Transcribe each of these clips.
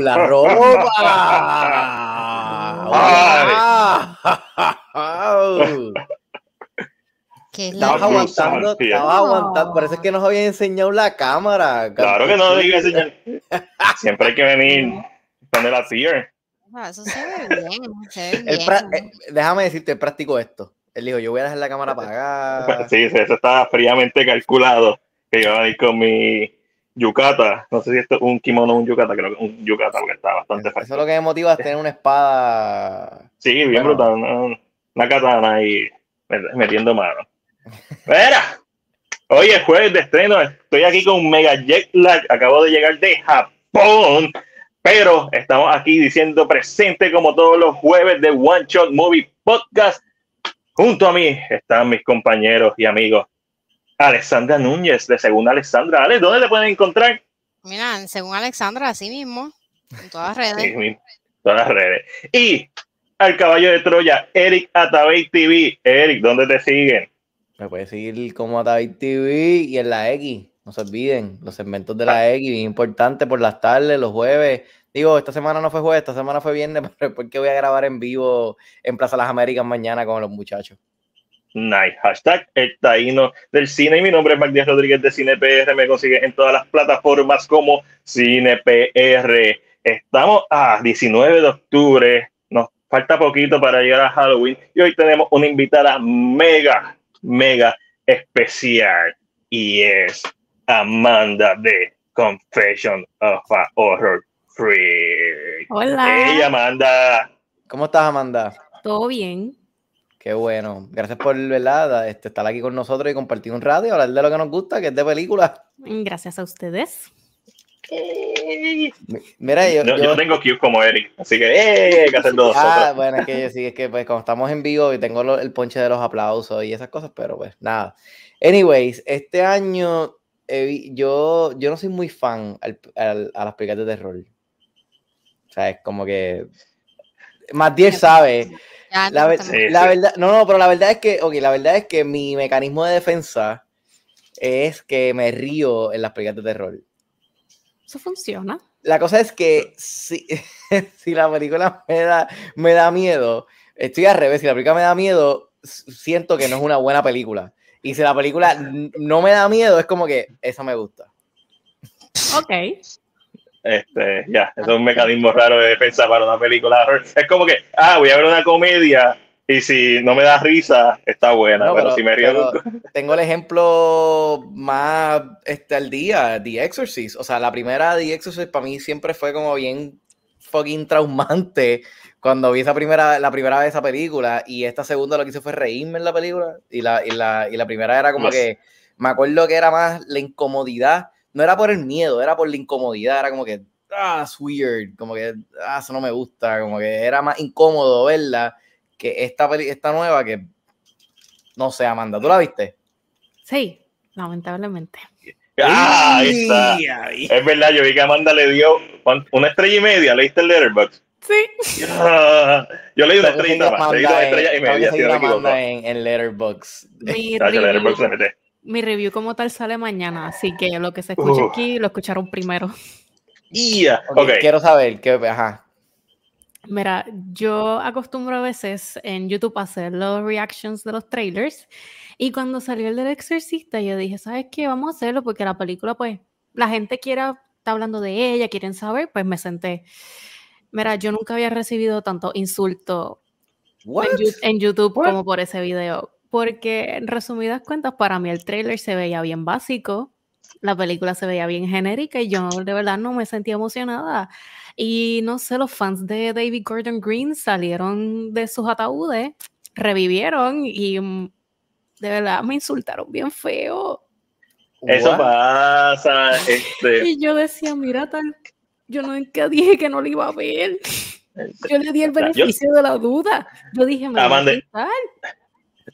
Con la ropa. Estabas aguantando, estabas aguantando. Parece que nos había enseñado la cámara. Claro que no diga enseñar. Siempre hay que venir con el tier. Eso se ve bien. Se ve bien. Eh, déjame decirte, práctico esto. Él dijo, yo voy a dejar la cámara apagada. Sí, eso está fríamente calculado. Que yo voy a ir con mi yucata. No sé si esto es un kimono o un yucata. Creo que un yucata porque está bastante fácil. Eso es lo que me motiva es tener una espada. Sí, bien brutal. Una, katana ahí metiendo mano. Mira, hoy es jueves de estreno. Estoy aquí con un mega jet lag. Acabo de llegar de Japón. Pero estamos aquí diciendo presente como todos los jueves de One Shot Movie Podcast Junto a mí están mis compañeros y amigos. Alexandra Núñez, de Según Alexandra. Alex, ¿dónde te pueden encontrar? Mira, Según Alexandra, así mismo, en todas las redes. Sí, todas las redes. Y al caballo de Troya, Eric Atabey TV. Eric, ¿dónde te siguen? Me puedes seguir como Atabey TV y en la X. No se olviden, los segmentos de la X, bien importante por las tardes, los jueves, Digo, esta semana no fue jueves, esta semana fue viernes, pero porque voy a grabar en vivo en Plaza Las Américas mañana con los muchachos. Nice. Hashtag el taíno del cine. Y mi nombre es Magdiel Rodríguez de CinePR. Me consigue en todas las plataformas como CinePR. Estamos a 19 de octubre. Nos falta poquito para llegar a Halloween. Y hoy tenemos una invitada mega, mega especial. Y es Amanda de Confession of a Horror Hola. Hey, Amanda. ¿Cómo estás, Amanda? Todo bien. Qué bueno. Gracias por ¿verdad? Este, estar aquí con nosotros y compartir un radio, hablar de lo que nos gusta, que es de películas. Gracias a ustedes. Mira, yo, yo, tengo Q como Eric, así que eh, hay que hacer dos. Ah, bueno, es que sí, es que pues como estamos en vivo y tengo el ponche de los aplausos y esas cosas, pero pues nada. Anyways, este año yo, yo no soy muy fan a las películas de terror. O sea, es como que más 10 sabe. La, verdad, no, no, pero la verdad es que, ok, la verdad es que mi mecanismo de defensa es que me río en las películas de terror. Eso funciona. La cosa es que si, si la película me da, me da miedo, estoy al revés, si la película me da miedo, siento que no es una buena película. Y si la película no me da miedo, es como que esa me gusta. Ok. Este, ya, es un mecanismo raro de defensa para una película. Es como que, ah, voy a ver una comedia y si no me da risa, está buena. pero, si me río. Tengo el ejemplo más este, al día, The Exorcist. O sea, la primera The Exorcist para mí siempre fue como bien fucking traumante cuando vi esa primera, la primera vez esa película y esta segunda lo que hice fue reírme en la película y la, y la, y la primera era como que me acuerdo que era más la incomodidad no era por el miedo, era por la incomodidad, era como que, ah, es weird, como que, ah, eso no me gusta, como que era más incómodo verla que esta, esta nueva que, no sé, Amanda, ¿tú la viste? Sí, lamentablemente. Ah, ahí está. Es verdad, yo vi que Amanda le dio una estrella y media, ¿leíste el Letterboxd? Sí. yo leí una estrella más, leí una estrella y media. Si no en, en Letterboxd. Letterboxd mi review como tal sale mañana, así que lo que se escucha aquí lo escucharon primero. Yeah. Quiero saber qué, ajá. Mira, yo acostumbro a veces en YouTube a hacer los reactions de los trailers y cuando salió el del exorcista yo dije, ¿sabes qué? Vamos a hacerlo porque la película pues la gente quiere, está hablando de ella, quieren saber, pues me senté. Mira, yo nunca había recibido tanto insulto en, YouTube como por ese video porque en resumidas cuentas, para mí el trailer se veía bien básico, la película se veía bien genérica y yo de verdad no me sentía emocionada. Y no sé, los fans de David Gordon Green salieron de sus ataúdes, revivieron y mm, de verdad me insultaron bien feo. Eso pasa. Este... Y yo decía, mira, tal, yo nunca dije que no lo iba a ver. Yo le di el beneficio de la duda. Yo dije, me va a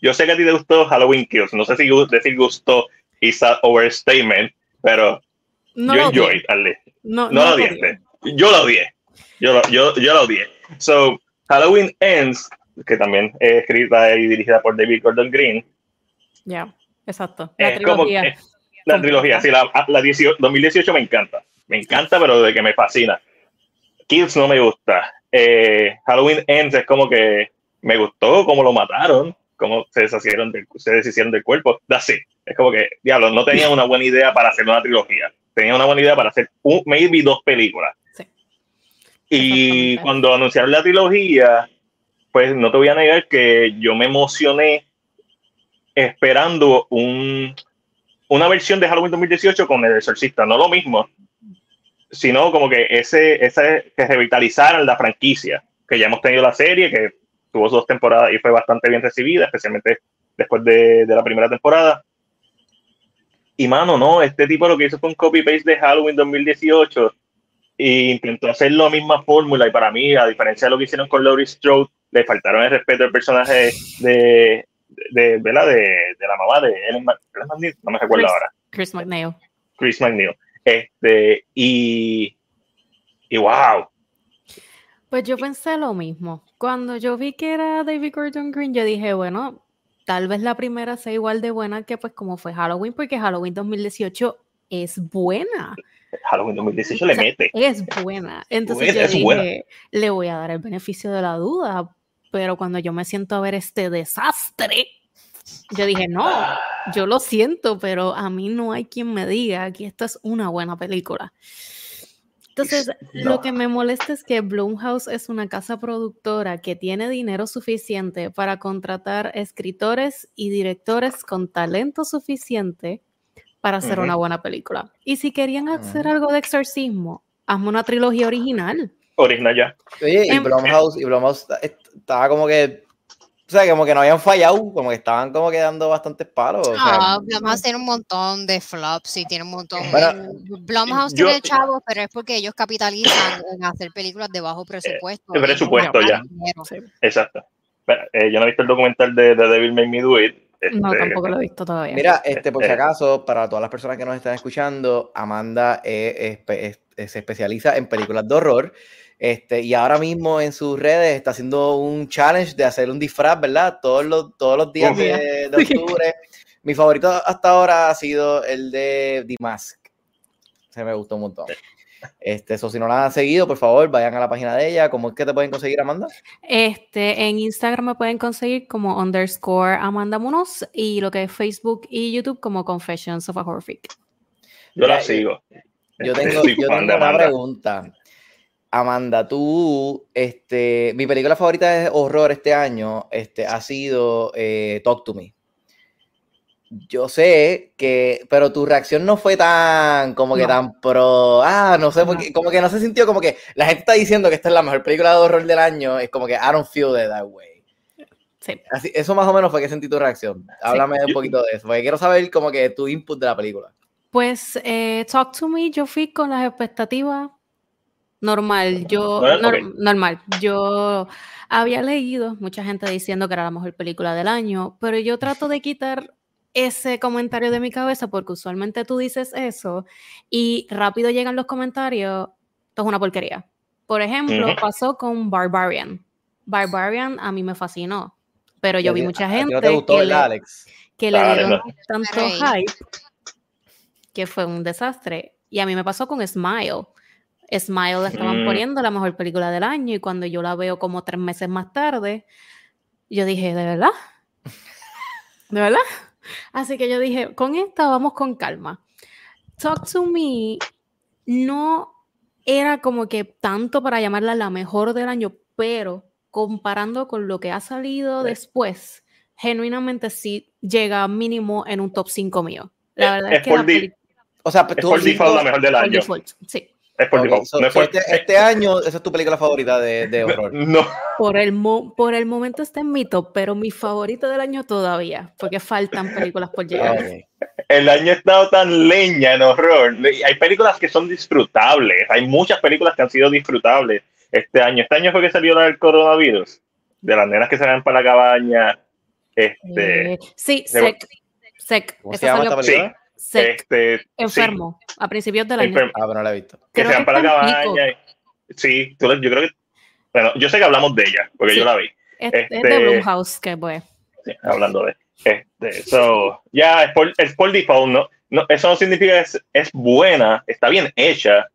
yo sé que a ti te gustó Halloween Kills. No sé si decir gustó is an overstatement, pero yo enjoy No, no, lo odié. Yo lo odié. Yo lo, yo, yo lo odié. So, Halloween Ends, que también es escrita y dirigida por David Gordon Green. Ya, exacto. La trilogía. la trilogía, sí, la, la 2018 me encanta. Me encanta, pero de que me fascina. Kills no me gusta. Eh, Halloween Ends es como que me gustó cómo lo mataron, cómo se deshicieron del, se deshicieron del cuerpo. That's it. Es como que, diablo, no tenía una buena idea para hacer una trilogía. Tenía una buena idea para hacer un, maybe dos películas. Sí. Y cuando anunciaron la trilogía, pues no te voy a negar que yo me emocioné esperando un, una versión de Halloween 2018 con el exorcista, no lo mismo, sino como que ese, ese que revitalizaran la franquicia, que ya hemos tenido la serie, que tuvo dos temporadas y fue bastante bien recibida, especialmente después de, de la primera temporada. Y mano, no, este tipo lo que hizo fue un copy-paste de Halloween 2018 e intentó hacer la misma fórmula y para mí, a diferencia de lo que hicieron con Laurie Strode, le faltaron el respeto al personaje de, de, de, de, de la mamá de Ellen, Ellen no me recuerdo ahora. Chris McNeil. Chris McNeil. Este, y, y wow. Pues yo pensé lo mismo. Cuando yo vi que era David Gordon Green, yo dije, bueno, tal vez la primera sea igual de buena que pues como fue Halloween, porque Halloween 2018 es buena. Halloween 2018 le O sea, mete. Es buena. Entonces Buena, yo dije, buena. le voy a dar el beneficio de la duda, pero cuando yo me siento a ver este desastre, yo dije, no, yo lo siento, pero a mí no hay quien me diga que esta es una buena película. Entonces, No. lo que me molesta es que Blumhouse es una casa productora que tiene dinero suficiente para contratar escritores y directores con talento suficiente para hacer una buena película. Y si querían hacer Ujú. algo de exorcismo, hazme una trilogía original. Original ya. Oye, y Em- Blumhouse, y Blumhouse esta- est- estaba como que, o sea, como que no habían fallado, como que estaban como que dando bastantes palos. o sea, Ah, Blumhouse tiene un montón de flops y tiene un montón. Bueno, Blumhouse yo- tiene chavos, pero es porque ellos capitalizan en hacer películas de bajo presupuesto. de no presupuesto, ya. Exacto. Pero, eh, yo no he visto el documental de The Devil Made Me Do It. No, este, tampoco lo he visto todavía. Mira, este, por si Eh. acaso, para todas las personas que nos están escuchando, Amanda eh, espe- es- es- se especializa en películas de horror. Este, y ahora mismo en sus redes está haciendo un challenge de hacer un disfraz, ¿verdad? Todos los, todos los días de, de octubre. Mi favorito hasta ahora ha sido el de The Mask. Se me gustó un montón. Este, eso, si no la han seguido, por favor, vayan a la página de ella. ¿Cómo es que te pueden conseguir, Amanda? Este, en Instagram me pueden conseguir como underscore Amanda Munoz y lo que es Facebook y YouTube como Confessions of a Horror Freak. Yo la sigo. Yo tengo, yo tengo una pregunta. Amanda, tú, este, mi película favorita de horror este año este, ha sido eh, Talk to Me. Yo sé que, pero tu reacción no fue tan, como que No. tan pro, ah, no sé, porque, como que no se sintió como que la gente está diciendo que esta es la mejor película de horror del año, es como que I don't feel it that way. Sí. Así, eso más o menos fue que sentí tu reacción. Háblame un poquito de eso, porque quiero saber como que tu input de la película. Pues eh, Talk to Me, yo fui con las expectativas normal. Yo, Normal, nor- ok. normal. Yo había leído mucha gente diciendo que era la mejor película del año, pero yo trato de quitar ese comentario de mi cabeza porque usualmente tú dices eso y rápido llegan los comentarios, esto es una porquería. Por ejemplo, pasó con Barbarian. Barbarian a mí me fascinó, pero yo ¿A vi mucha gente no te gustó, que, ¿verdad, le, Alex? que le Dale, dieron tanto hype que fue un desastre. Y a mí me pasó con Smile. Smile la estaban Mm. poniendo la mejor película del año y cuando yo la veo como tres meses más tarde, yo dije, ¿de verdad? ¿De verdad? Así que yo dije, con esta vamos con calma. Talk to Me no era como que tanto para llamarla la mejor del año, pero comparando con lo que ha salido Sí. después, genuinamente sí llega mínimo en un top 5 mío. La verdad Es es, que por la O sea, Es por default la mejor del año. default, sí. Es por Ok, default. so- no es so por- este, este año, esa es tu película favorita de, de horror. No, Por el, mo- por el momento está en mi top, pero mi favorito del año todavía, porque faltan películas por llegar. el año ha estado tan leña en horror. Hay películas que son disfrutables. Hay muchas películas que han sido disfrutables este año. Este año fue que salió la del coronavirus. De las nenas que salen para la cabaña. Este, Eh, sí, de- Sec. Sec. ¿Cómo se esa llama salió- esta película? Sec. Este, sí, Enfermo, a principios del año. Ah, pero no la he visto. que Creo se van que para la cabaña. Sí, tú- yo creo que. Bueno, yo sé que hablamos de ella, porque Sí. yo la vi. Es, es este- de Blumhouse, que pues. Sí, hablando de. Este, so, ya, es por, es por default, ¿no? no eso no significa que es, es buena, está bien hecha.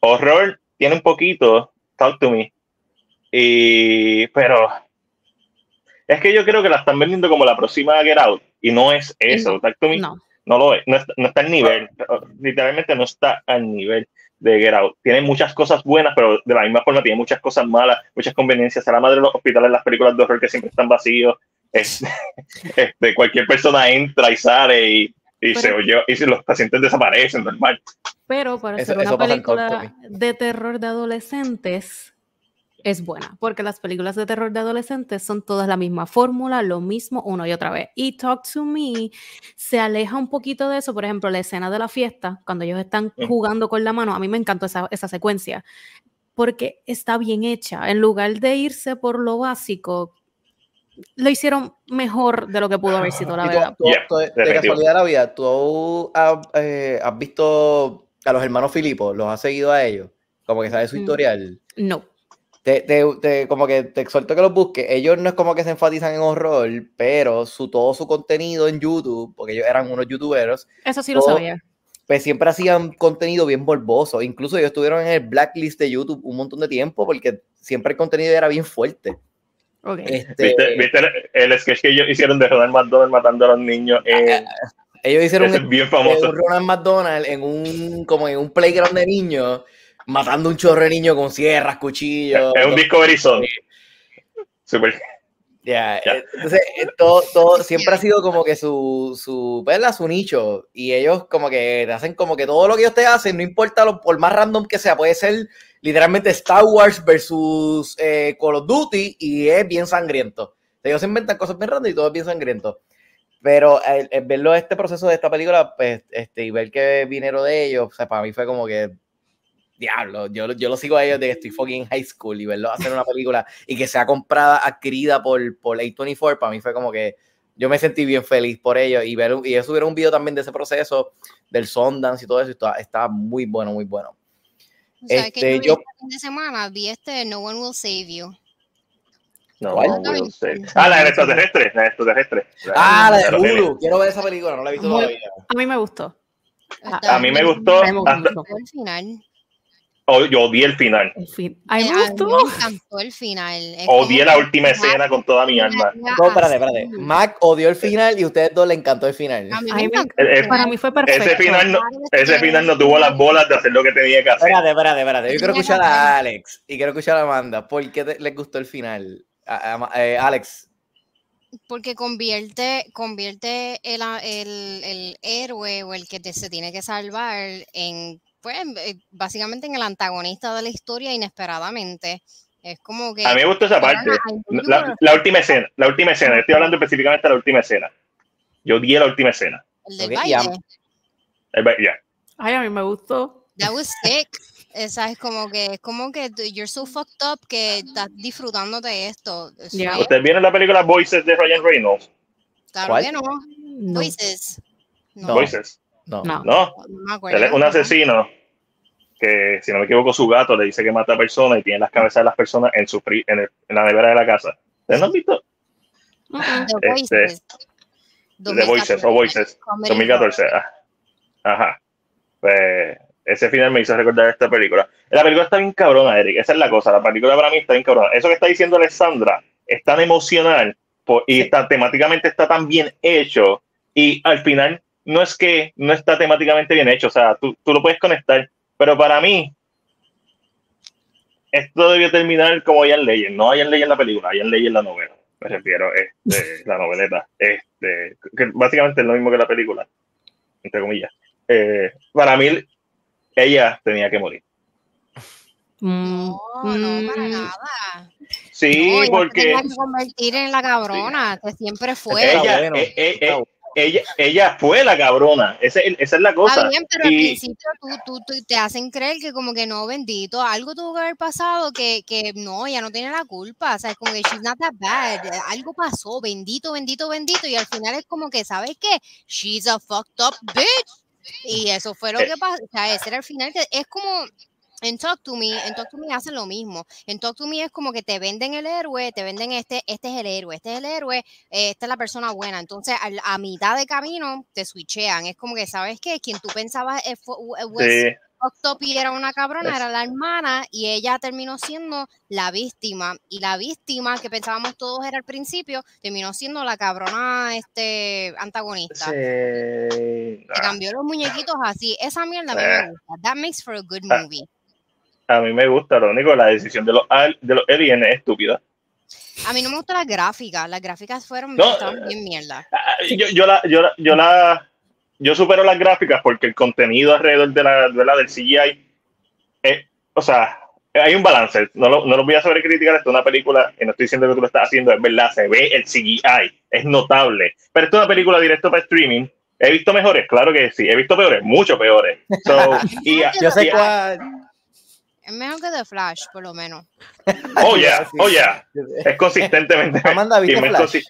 Horror tiene un poquito, Talk to Me. Y, pero es que yo creo que la están vendiendo como la próxima Get Out y no es eso. No, Talk to Me No. No lo es, no está, no está al nivel, literalmente no está al nivel de Get Out. Tiene muchas cosas buenas, pero de la misma forma tiene muchas cosas malas, muchas conveniencias. A la madre de los hospitales, las películas de horror que siempre están vacíos. Es- este, cualquier persona entra y sale y, y se Pero- oye, y si los pacientes desaparecen, normal. Pero para eso una película de terror de adolescentes es buena, porque las películas de terror de adolescentes son todas la misma fórmula, lo mismo una y otra vez. Y Talk to Me se aleja un poquito de eso, por ejemplo, la escena de la fiesta, cuando ellos están jugando con la mano, a mí me encantó esa, esa secuencia, porque está bien hecha. En lugar de irse por lo básico, lo hicieron mejor de lo que pudo haber sido, la tú- verdad. tú- Yeah, tú- de definitivo. casualidad de la vida, ¿tú has, eh, has visto a los hermanos Filipos? ¿Los has seguido a ellos? Como que sabes su Mm. historial. No. Te, te- te- como que te exhorto que los busques. Ellos no es como que se enfatizan en horror, pero su, todo su contenido en YouTube, porque ellos eran unos youtuberos, Eso sí lo Todo- sabía. pues siempre hacían contenido bien morboso. Incluso ellos estuvieron en el blacklist de YouTube un montón de tiempo porque siempre el contenido era bien fuerte. Ok. Este, ¿Viste, viste el, sketch que ellos hicieron de Ronald McDonald matando a los niños? Eh, ellos hicieron un bien famoso. un Ronald McDonald en un como en un playground de niños matando un chorro de niños con sierras, cuchillos. Es un Discovery Zone. Super. Ya, Ya. eh, Entonces, eh, todo, todo siempre ha sido como que su, su, ¿verdad? su nicho. Y ellos como que te hacen como que todo lo que ellos te hacen, no importa lo, por más random que sea, puede ser literalmente Star Wars versus eh, Call of Duty y es bien sangriento. Ellos inventan cosas bien random y todo es bien sangriento. Pero el, el verlo este proceso de esta película, pues, este, y ver que vinieron de ellos, o sea, para mí fue como que, diablo, yo, yo lo sigo a ellos de que estoy fucking high school y verlos hacer una película y que sea comprada, adquirida por, por A24, para mí fue como que yo me sentí bien feliz por ellos y ver y ellos subieron un video también de ese proceso del Sundance y todo eso y está, está muy bueno, muy bueno. ¿Sabes que Este, yo yo- vi este fin de semana? Vi este No One Will Save You. No, no will say. Ah, la del extraterrestre. La del extraterrestre. Ah, la de Hulu, quiero ver esa película, no la he visto Muy- todavía. A mí me gustó. A mí me gustó. Me gustó hasta-. Oh, yo odié el final. El fin. A mí me a mí gustó. me encantó el final. Es Odié la última escena con toda mi alma. No, espérate, espérate. Mac odió el final y a ustedes dos le encantó el final. A mí A me mí me encantó. El- el- Para mí fue perfecto. Ese final, no, ese final no tuvo las bolas de hacer lo que tenía que hacer. Espérate, espérate, espérate. Yo quiero escuchar a Alex y quiero escuchar a Amanda. ¿Por qué te- les gustó el final? A- a- eh, Alex. Porque convierte, convierte el, el, el héroe o el que te- se tiene que salvar en, pues, eh, básicamente en el antagonista de la historia inesperadamente. Es como que. A mí me gustó esa parte. La, la última escena, la última escena. Estoy hablando específicamente de la última escena. Yo odié la última escena. el del baile. El. Ay, a mí me gustó. That was sick. Esa es como que, es como que you're so fucked up que estás disfrutándote de esto. Es- ¿Ustedes vieron la película Voices de Ryan Reynolds? claro ¿Cuál? que no. No. Voices. No. Voices. No. No. No. no un asesino que, si no me equivoco, su gato le dice que mata a personas y tiene las cabezas de las personas en, su fri- en, el- en la nevera de la casa. ¿Ustedes no han visto? Mm, mm. The Este, Voices. The Voices o Voices. Comedy 2014. ah. Ajá. Pues ese final me hizo recordar esta película. La película está bien cabrona, Eric. Esa es la cosa. La película para mí está bien cabrona. Eso que está diciendo Alessandra es tan emocional y está, temáticamente está tan bien hecho. Y al final no es que no está temáticamente bien hecho. O sea, tú, tú lo puedes conectar. Pero para mí, esto debió terminar como Ian Legend. No Ian Legend en la película, Ian Legend en la novela. Me refiero, este, la noveleta. Este, que básicamente es lo mismo que la película, entre comillas. Eh, para mí, ella tenía que morir. No, no, para mm, nada. Sí, No, ella se porque tenía que convertir en la cabrona, que siempre fue. Está ella, bueno, eh, eh, está eh, bueno. Ella, ella fue la cabrona. Esa, es- esa es la cosa. bien, pero al Y- principio tú, tú- tú- te hacen creer que como que no, bendito, algo tuvo que haber pasado que, que no, ella no tiene la culpa, o sea, es como que she's not that bad, algo pasó, bendito, bendito, bendito, y al final es como que, ¿sabes qué? She's a fucked up bitch, y eso fue lo Eh. que pasó, o sea, ese era el final, que es como... En Talk to Me, en Talk to Me hacen lo mismo. En Talk to Me es como que te venden el héroe, te venden este, este es el héroe, este es el héroe, eh, esta es la persona buena. Entonces, al- a, mitad de camino te switchean. Es como que, ¿sabes qué? Quien tú pensabas eh, fue- eh, Sí. Octopi era una cabrona, era la hermana, y ella terminó siendo la víctima. Y la víctima que pensábamos todos era al principio, terminó siendo la cabrona este, antagonista. Sí. Ah, cambió los muñequitos así. Esa mierda a Eh. me gusta. That makes for a good Ah. movie. A mí me gusta, lo único, la decisión de los, de los aliens es estúpida. A mí no me gustan las gráficas. Las gráficas fueron No, estaban bien mierda. Ah, Yo, yo la, yo, la, yo la, yo supero las gráficas porque el contenido alrededor de la, de la- del CGI, es, o sea, hay un balance. No lo, no lo voy a sobrecriticar. Esto es una película, y no estoy diciendo que tú lo estás haciendo, es verdad, se ve el CGI, es notable. Pero esto es una película directo para streaming. He visto mejores, claro que sí. He visto peores, mucho peores. So, y, Yo sé y- cuál. Es mejor que The Flash, por lo menos. Oh, yeah, oh, yeah. Es consistentemente. Amanda, ¿viste Flash?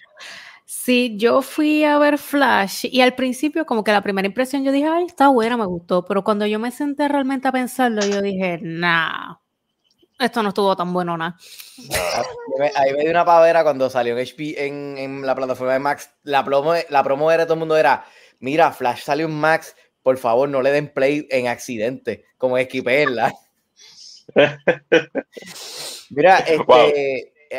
Sí, yo fui a ver Flash y al principio como que la primera impresión yo dije, ay, está buena, me gustó, pero cuando yo me senté realmente a pensarlo, yo dije, nah, esto no estuvo tan bueno, nada. Ahí me- Ahí me dio una pavera cuando salió en HP en, en la plataforma de Max. La promo, la promo era todo el mundo era, mira, Flash salió en Max, por favor no le den play en accidente, como esquipenla. Mira, este, Wow.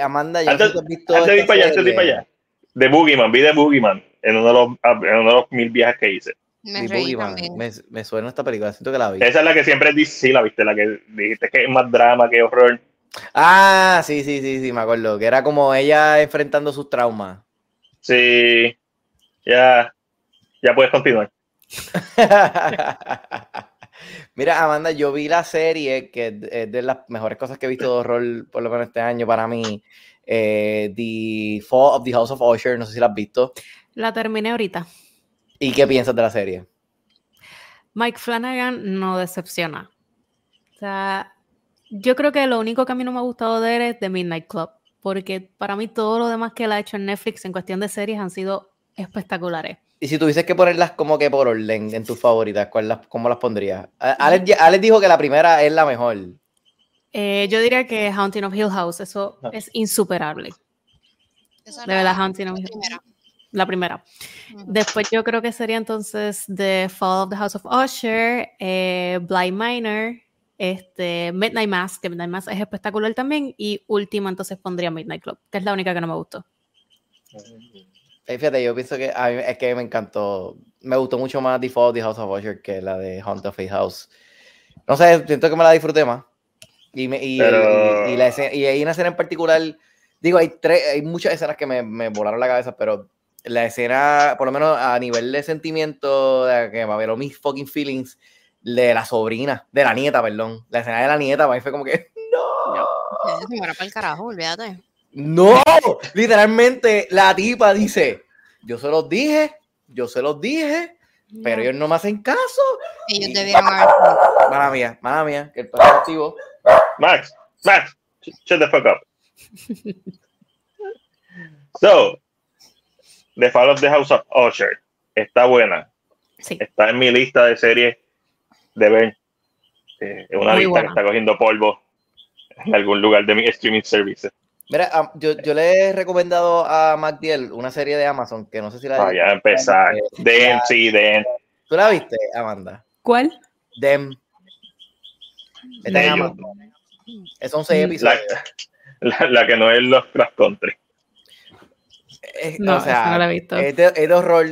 Amanda, yo Antes- visto Antes de ir para allá, antes de ir para allá. De Boogeyman, vi de Boogeyman en uno de los, en uno de los mil viajes que hice. Me Sí, reí Boogeyman. también. Me, me suena esta película, siento que la vi. Esa es la que siempre dice, sí, la viste, la que dijiste que es más drama que horror. Ah, sí, sí, sí, sí, me acuerdo. Que era como ella enfrentando sus traumas. Sí, ya, ya puedes continuar. Mira, Amanda, yo vi la serie que es de- las mejores cosas que he visto de horror, por lo menos este año para mí. eh, the Fall of the House of Usher, no sé si la has visto. La terminé ahorita. ¿Y qué piensas de la serie? Mike Flanagan no decepciona. O sea, yo creo que lo único que a mí no me ha gustado de él es The Midnight Club, porque para mí todo lo demás que él ha hecho en Netflix en cuestión de series han sido espectaculares. Y si tuvieses que ponerlas como que por orden en tus favoritas, ¿cuál las, ¿cómo las pondrías? Alex, dijo que la primera es la mejor. Eh, yo diría que Haunting of Hill House, eso Ah. es insuperable. Esa De verdad, Haunting of Hill primera. La primera. Después yo creo que sería entonces The Fall of the House of Usher, eh, Blind Minor, este, Midnight Mass, que Midnight Mass es espectacular también, y última entonces pondría Midnight Club, que es la única que no me gustó. Fíjate, yo pienso que a mí es que me encantó. Me gustó mucho más The Fall of the House of Usher que la de Hunt of a House. No sé, siento que me la disfruté más. Y, me, y, Pero- y- y la escena- y hay una escena en particular. Digo, hay tres, hay muchas escenas que me, me volaron la cabeza, pero la escena, por lo menos a nivel de sentimiento, de que me abrió mis fucking feelings, de la sobrina, de la nieta, perdón. La escena de la nieta, para mí fue como que, no. Eh, Se muera para el carajo, olvídate. No, literalmente la tipa dice, yo se los dije, yo se los dije, pero ellos no me hacen caso. Ellos debieron haber. Mala mía, mala mía, que el perro activo. Max, Max, sh- shut the fuck up. So, The Fall of the House of Usher está buena. Sí, Está en mi lista de series de ver. Eh, es una Muy lista buena. que está cogiendo polvo en algún lugar de mi streaming services. Mira, yo, yo le he recomendado a MacDiel una serie de Amazon que no sé si la Vaya a empezar. Eh, la- sí, Den. ¿Tú la viste, Amanda? ¿Cuál? Dem. Está en. Amazon. Son seis Mm, La, episodios. la, la que no es los Crash Country. Eh, No, o sea, no la he visto. Es de, es de horror.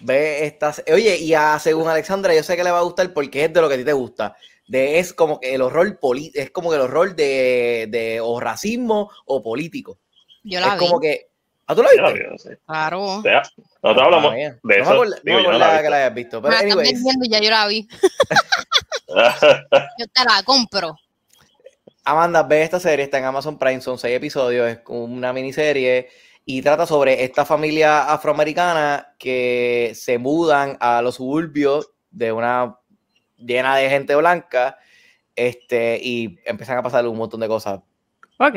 Ve estas. Oye, y a según Alexandra, yo sé que le va a gustar porque es de lo que a ti te gusta. De, es como que el horror poli- es como que el horror de, de o racismo o político. Yo Es la vi. como que. ¿Ah, tú la Yo la viste? vi, no sé. Claro. O sea, nosotros hablamos Ah, mía. de no eso. Me acuerdo, digo, no me yo no la acordaba que la hayas visto. Pero, Me y ya yo la vi. Yo te la compro. Amanda, ve esta serie, está en Amazon Prime, son seis episodios, es una miniserie y trata sobre esta familia afroamericana que se mudan a los suburbios de una llena de gente blanca este, y empiezan a pasar un montón de cosas. Ok,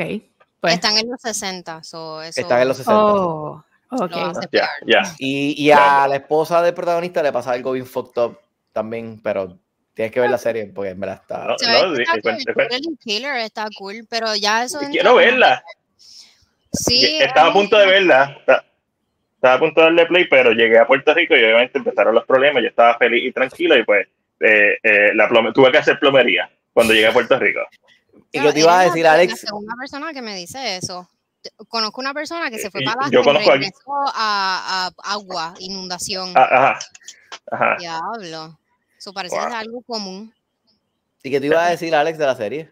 pues. Están en los 60. So eso Están en los 60. Oh, ok. lo peor. ya. Y, y a la esposa del protagonista le pasa algo bien fucked up también, pero tienes que ver la serie porque en verdad está... No, no, está cool. Keller está cool, pero ya eso. Quiero verla. Sí. Estaba a punto de verla. Esta- Estaba a punto de darle play, pero llegué a Puerto Rico y obviamente empezaron los problemas. Yo estaba feliz y tranquilo y pues eh, eh, la tuve que hacer plomería cuando llegué a Puerto Rico. ¿Y qué te iba a decir, Alex? La segunda persona que me dice eso. Conozco una persona que se fue Y- para yo conozco regresó a, a agua, inundación. Ah, Ajá. Ajá. Diablo. Eso parece Wow. algo común. ¿Y qué te iba a decir, Alex, de la serie?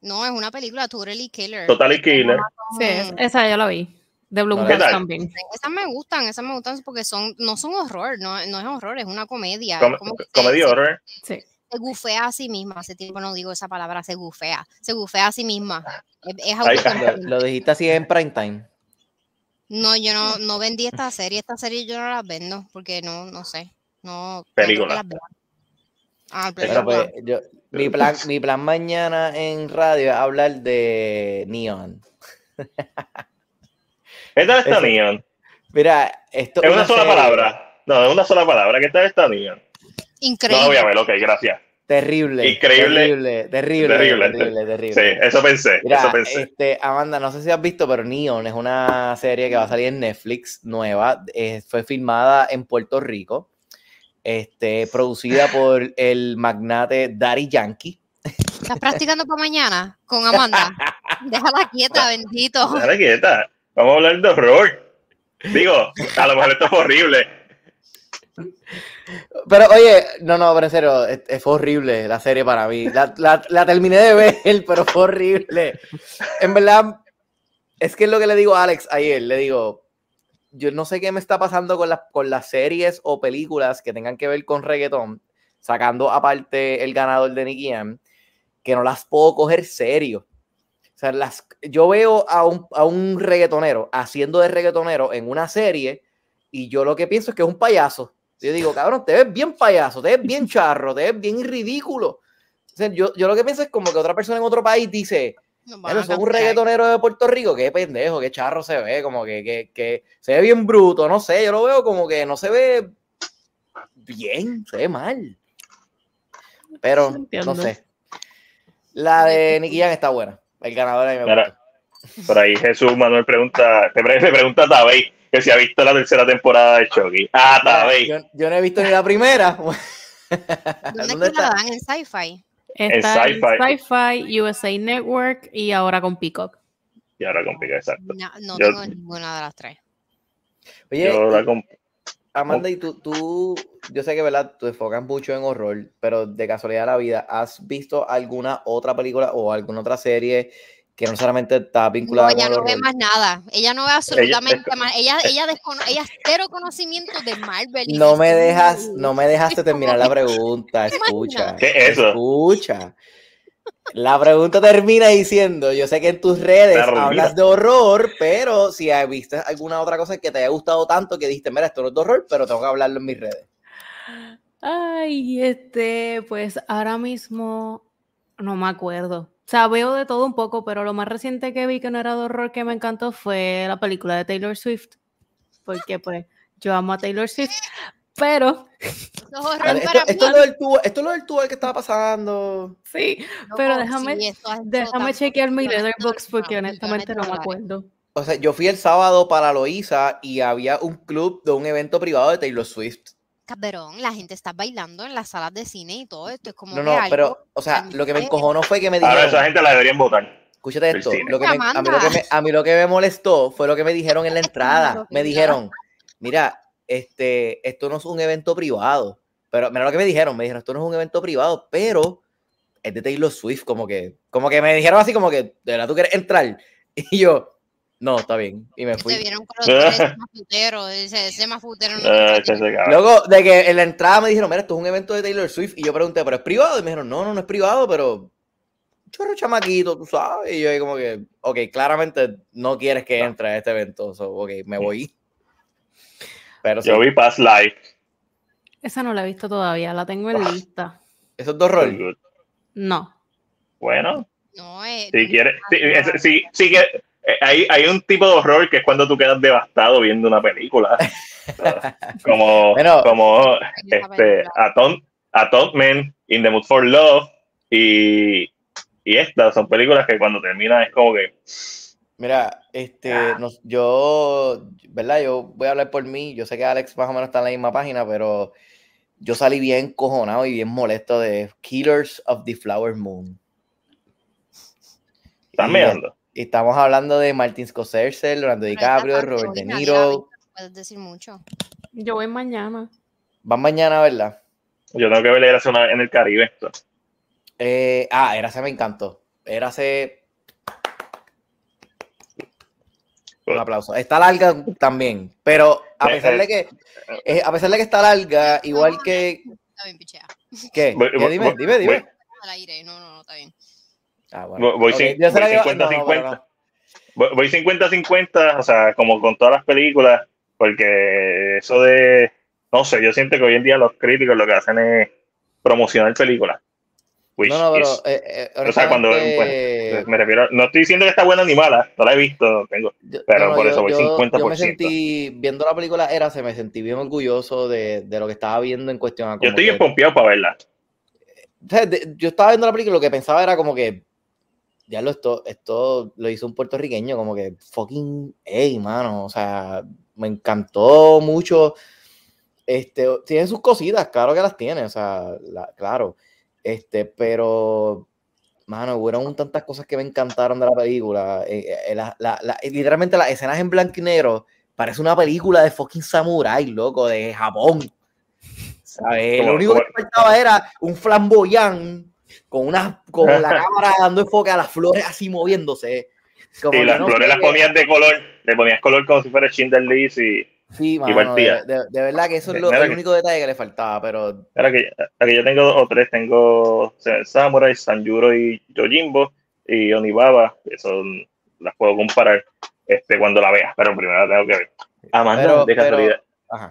No, es una película Totally Killer. Totally Killer. Sí, es- esa ya la vi. De Blue ¿Qué Moon tal? también. Esas me gustan, esas me gustan porque son, no son horror, no, no es horror, es una comedia. Com- que se- se- horror. Sí. se gufea a sí misma. Hace tiempo no digo esa palabra, se gufea. Se gufea a sí misma. Es, es Ay, autocomplaciente. Lo, lo dijiste así en prime time. No, yo no, no vendí esta serie. Esta serie yo no la vendo porque no, no sé. No, no Película. las vea. Ah, Pero pues, yo, mi, plan, mi plan mañana en radio es hablar de Neon. ¿Qué tal está. Neon? Mira, esto Es una sola serie palabra. No, es una sola palabra. ¿Qué tal está Neon? No Increíble. la voy a ver, ok, gracias. Terrible. Increíble. Terrible, terrible, Terrible. terrible, terrible. Sí, eso pensé, Mira, eso pensé. este, Amanda, no sé si has visto, pero Neon es una serie que va a salir en Netflix nueva. eh, fue filmada en Puerto Rico. Este, producida por el magnate Daddy Yankee. ¿Estás practicando para mañana con Amanda? Déjala quieta, bendito. Dale quieta. Vamos a hablar de horror. Digo, a lo mejor esto es horrible. Pero oye, no, no, pero en serio, fue horrible la serie para mí. La, la- la terminé de ver, pero fue horrible. En verdad, es que es lo que le digo a Alex ayer. Le digo, yo no sé qué me está pasando con, las con las series o películas que tengan que ver con reggaetón, sacando aparte el ganador de Nicky Jam, que no las puedo coger serio. O sea, las, yo veo a un, a un reggaetonero haciendo de reggaetonero en una serie y yo lo que pienso es que es un payaso. Yo digo, cabrón, te ves bien payaso, te ves bien charro, te ves bien ridículo. O sea, yo, yo lo que pienso es como que otra persona en otro país dice, bueno, a son un reggaetonero de Puerto Rico, qué pendejo, qué charro se ve, como que, que, que se ve bien bruto, no sé, yo lo veo como que no se ve bien, se ve mal. Pero, no sé. La de Nicky Jam está buena. El ganador a mí me Mira, gusta. Por ahí Jesús Manuel pregunta, te, pre- te pregunta a Tabey que si ha visto la tercera temporada de Chucky. Ah, Tabey. yo, yo no he visto ni la primera. ¿Dónde, ¿Dónde es que la está? dan? En Sci-Fi. Está en Sci-Fi. Sci-Fi, USA Network y ahora con Peacock. Y ahora complica, exacto. No, no Yo- tengo ninguna de las tres. Oye, Yo la Amanda, y tú, tú, yo sé que, ¿verdad? Tú te enfocas mucho en horror, pero de casualidad de la vida, ¿has visto alguna otra película o alguna otra serie que no solamente está No, vinculada ella con el no ve más nada. Ella no ve absolutamente más. Ella, ella, ella cero conocimiento de Marvel. y No me dejas, no me dejaste terminar la pregunta, escucha. ¿Qué es eso? Escucha. La pregunta termina diciendo, yo sé que en tus redes Termina. hablas de horror, pero si has visto alguna otra cosa que te haya gustado tanto que dijiste, mira, esto no es de horror, pero tengo que hablarlo en mis redes. Ay, este, pues ahora mismo no me acuerdo. O sea, veo de todo un poco, pero lo más reciente que vi que no era de horror que me encantó fue la película de Taylor Swift. Porque pues yo amo a Taylor Swift, pero esto, esto es lo del tubo, esto es lo del tubo que estaba pasando. sí, No, pero déjame, déjame chequear mi letterbox porque honestamente no me acuerdo. O sea, yo fui el sábado para Loíza y había un club de un evento privado de Taylor Swift. Cabrón, la gente está bailando en las salas de cine y todo esto. Es como No, no, algo- pero, o sea, lo que me encojonó fue que me Ahora dijeron, esa gente la deberían votar. escúchate esto, lo que me- a, mí lo que me, a mí lo que me molestó fue lo que me dijeron en la entrada. Me dijeron, mira, este, esto no es un evento privado. Pero mira lo que me dijeron, me dijeron, esto no es un evento privado, pero es de Taylor Swift, como que, como que me dijeron así como que, ¿de verdad tú quieres entrar? Y yo, no, está bien. Y me Se fui. vieron con los tres mafuteros. Ese, ese mafutero no cabrón. Luego de que en la entrada me dijeron, mira, esto es un evento de Taylor Swift. Y yo pregunté, ¿pero es privado? Y me dijeron, no, no, no es privado, pero chorro chamaquito, tú sabes. Y yo ahí como que, ok, claramente no quieres que entre a este evento. So, ok, me voy. Pero sí, Yo vi Past Life. Esa no la he visto todavía, la tengo en lista. eso es de horror. No. Bueno, No, eh, si quieres, sí, es- sí, sí que eh, hay, hay un tipo de horror que es cuando tú quedas devastado viendo una película. como, Bueno. como este. Aton- Atonement, In the Mood for Love y, y estas son películas que cuando terminan es como que Mira, este, Ah. yo, ¿verdad? Yo voy a hablar por mí. Yo sé que Alex más o menos está en la misma página, pero yo salí bien cojonado y bien molesto de Killers of the Flower Moon. ¿Estás Y- mirando? Y estamos hablando de Martin Scorsese, Leonardo DiCaprio, Robert De Niro. Puedes decir mucho. Yo voy mañana. Van mañana, ¿verdad? Yo tengo que ver Érase una en el Caribe. Eh, ah, Érase me encantó. Érase. Un aplauso. Está larga también, pero a Eh, pesar eh, de que eh, a pesar de que está larga, igual que Está bien, pichea. ¿qué? Voy- ¿Qué? voy- Dime, voy- dime, dime. voy- Al aire. No, no, no, está bien. Ah, bueno. Voy, voy Ok, cin- yo se la voy iba- 50 no, no, 50. no. Voy, voy 50-50, o sea, como con todas las películas, porque eso de, no sé, yo siento que hoy en día los críticos lo que hacen es promocionar películas. Which No, no, pero is- eh, eh, o sea, cuando me refiero, no estoy diciendo que está buena ni mala, no la he visto, no tengo. pero por eso voy yo, 50%. Yo me sentí viendo la película era, se me sentí bien orgulloso de, de lo que estaba viendo en cuestión Yo estoy bien pompeado para verla. yo estaba viendo la película y lo que pensaba era como que ya lo esto, esto lo hizo un puertorriqueño, como que fucking, hey, mano, o sea, me encantó mucho. Este, tiene sus cositas, claro que las tiene, o sea, la- claro. Este, pero, mano, hubieron tantas cosas que me encantaron de la película. eh, eh, la- la- la- literalmente las escenas en blanco y negro parece una película de fucking samurai, loco, de Japón. ¿Sabes? Lo único que faltaba era un flamboyán con una con la cámara dando enfoque a las flores así moviéndose. Como Y que las no flores las ponías de color, le ponías color como si fuera Schindler y Sí, mano, partía. de, de- de verdad que eso es lo, el que- único detalle que le faltaba, pero Ahora que, aquí yo tengo dos o tres, tengo Samurai, Sanjuro y Yojimbo y Onibaba, que son, las puedo comparar este, cuando la veas, pero primero la tengo que ver. Amanda, Pero- de pero- casualidad, ajá.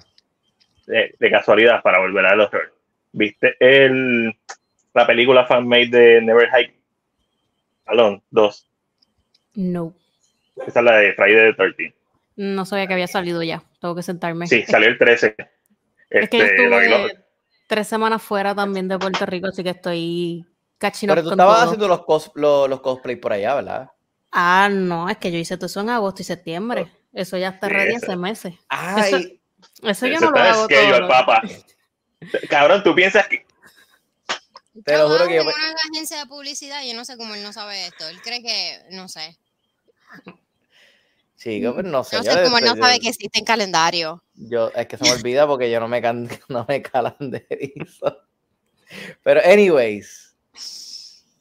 de, de casualidad, para volver al horror, ¿viste el, la película fan-made de Never Hike Alone 2? No. Esa es la de Friday the 13 No sabía que había salido ya. Tengo que sentarme. Sí, salió el 13. es que yo Este, lo- estuve tres semanas fuera también de Puerto Rico, así que estoy catching up Pero tú con estabas todo. haciendo los, cos, los, los cosplays por allá, ¿verdad? Ah, no, es que yo hice todo eso en agosto y septiembre. Eso ya está Sí, ready hace meses. Ay, Eso yo ese no lo hago schedule, todo. lo- papá. Cabrón, tú piensas que Te lo juro que yo una agencia de publicidad, yo no sé cómo él no sabe esto. Él cree que, no sé. Chico, pero no sé. No yo sé cómo él no sabe que existe en calendario. Yo, es que se me olvida porque yo no me, can, no me calendarizo. Pero, anyways,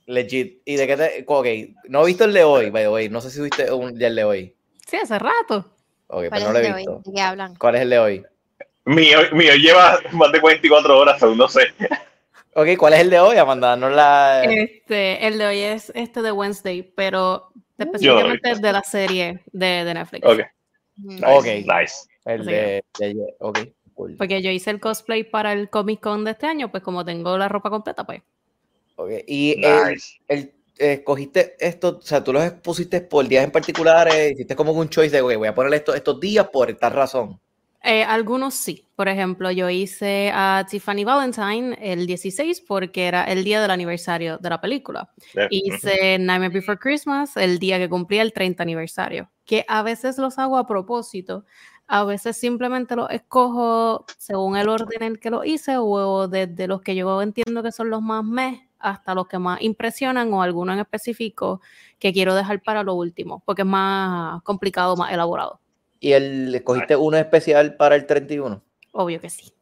legit. ¿Y de qué te.? Ok, no he visto el de hoy, by the way. No sé si viste un, el de hoy. Sí, hace rato. Ok, ¿Cuál pues es no lo el he de hoy? visto. ¿De qué hablan? ¿Cuál es el de hoy? mío, mío lleva más de 44 horas, aún no sé. Ok, ¿cuál es el de hoy, Amanda? No la. Este, el de hoy es este de Wednesday, pero Yo específicamente de la serie de, de Netflix. Ok, Mm. nice, Ok. nice. El de, de ayer. Ok, cool. Porque yo hice el cosplay para el Comic Con de este año, pues como tengo la ropa completa, pues. Ok, Y el, Nice. el- eh, escogiste esto, o sea, tú los expusiste por días en particulares, hiciste como un choice de, ok, voy a poner esto, estos días por tal razón. Eh, algunos sí. Por ejemplo, yo hice a Tiffany Valentine el 16 porque era el día del aniversario de la película. Hice Nightmare Before Christmas el día que cumplía el 30 aniversario. Que a veces los hago a propósito, a veces simplemente los escojo según el orden en que lo hice o desde los que yo entiendo que son los más mes hasta los que más impresionan o alguno en específico que quiero dejar para lo último, porque es más complicado, más elaborado. Y el, escogiste uno especial para el 31. Obvio que sí.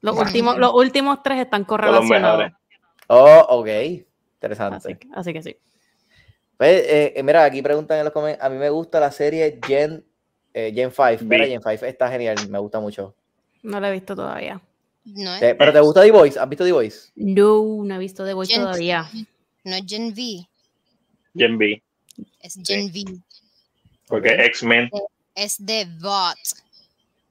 Los, últimos, los últimos tres están correlacionados. Oh, ok. Interesante. Así, que- así que sí. Pues, eh, eh, mira, aquí preguntan en los comentarios. A mí me gusta la serie Gen, eh, Gen 5. Mira. Gen 5 está genial, me gusta mucho. No lo he visto todavía. No es, Te- ¿Pero te gusta The Voice? ¿Has visto The Voice? No, no he visto The Voice Gen- todavía. no es Gen V, Gen V, es Gen V. porque Ok. X-Men, Es de Bot.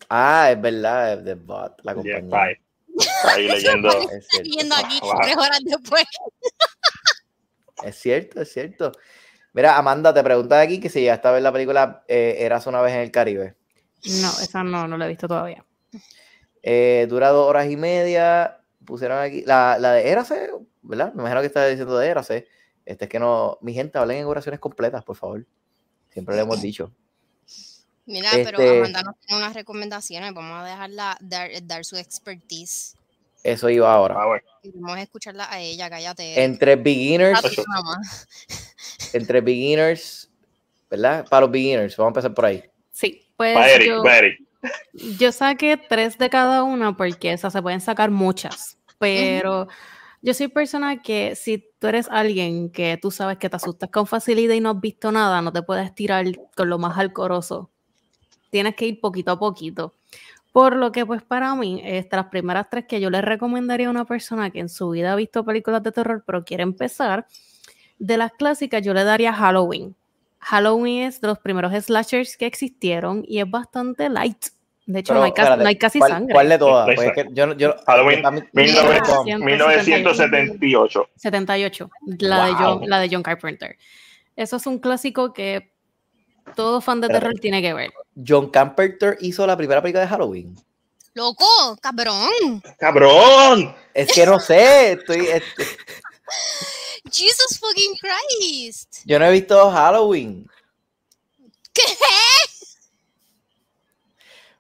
Ah, es verdad, es de Bot, la compañía. 5. Ahí leyendo. Es aquí Wow. tres horas después. es cierto, es cierto. Mira, Amanda, te preguntas aquí que si ya está a ver la película eh, Eras una vez en el Caribe. No, esa no, no la he visto todavía. Eh, dura dos horas y media. Pusieron aquí la, la de Érase, ¿verdad? Me imagino que está diciendo de Érase. Este es que no, mi gente, hablen en oraciones completas, por favor. Siempre le hemos dicho. Mira, pero Este- Amanda nos tiene unas recomendaciones. Vamos a dejarla dar, dar su expertise. Eso iba ahora. Ah, bueno. Queremos escucharla a ella, cállate. Entre beginners, entre beginners, ¿verdad? Para los beginners, vamos a empezar por ahí. Sí, pues Pa' Eric, yo, pa' Eric. yo saqué tres de cada una porque esas se pueden sacar muchas, pero yo soy persona que si tú eres alguien que tú sabes que te asustas con facilidad y no has visto nada, no te puedes tirar con lo más alcoroso. Tienes que ir poquito a poquito. Por lo que pues para mí, estas las primeras tres que yo le recomendaría a una persona que en su vida ha visto películas de terror pero quiere empezar, de las clásicas yo le daría Halloween. Halloween es de los primeros slashers que existieron y es bastante light. De hecho, no, hay casi, espérate, no hay casi ¿cuál, sangre. ¿Cuál de todas? Pues es que yo, yo, Halloween, mí- 1900 Mira, 1978. 78, la, de Wow. John, la de John Carpenter. Eso es un clásico que todo fan de terror tiene que ver. John Carpenter hizo la primera película de Halloween. Loco, cabrón. ¡Cabrón! Es que no sé, estoy, este, Jesus fucking Christ. yo no he visto Halloween. ¿Qué?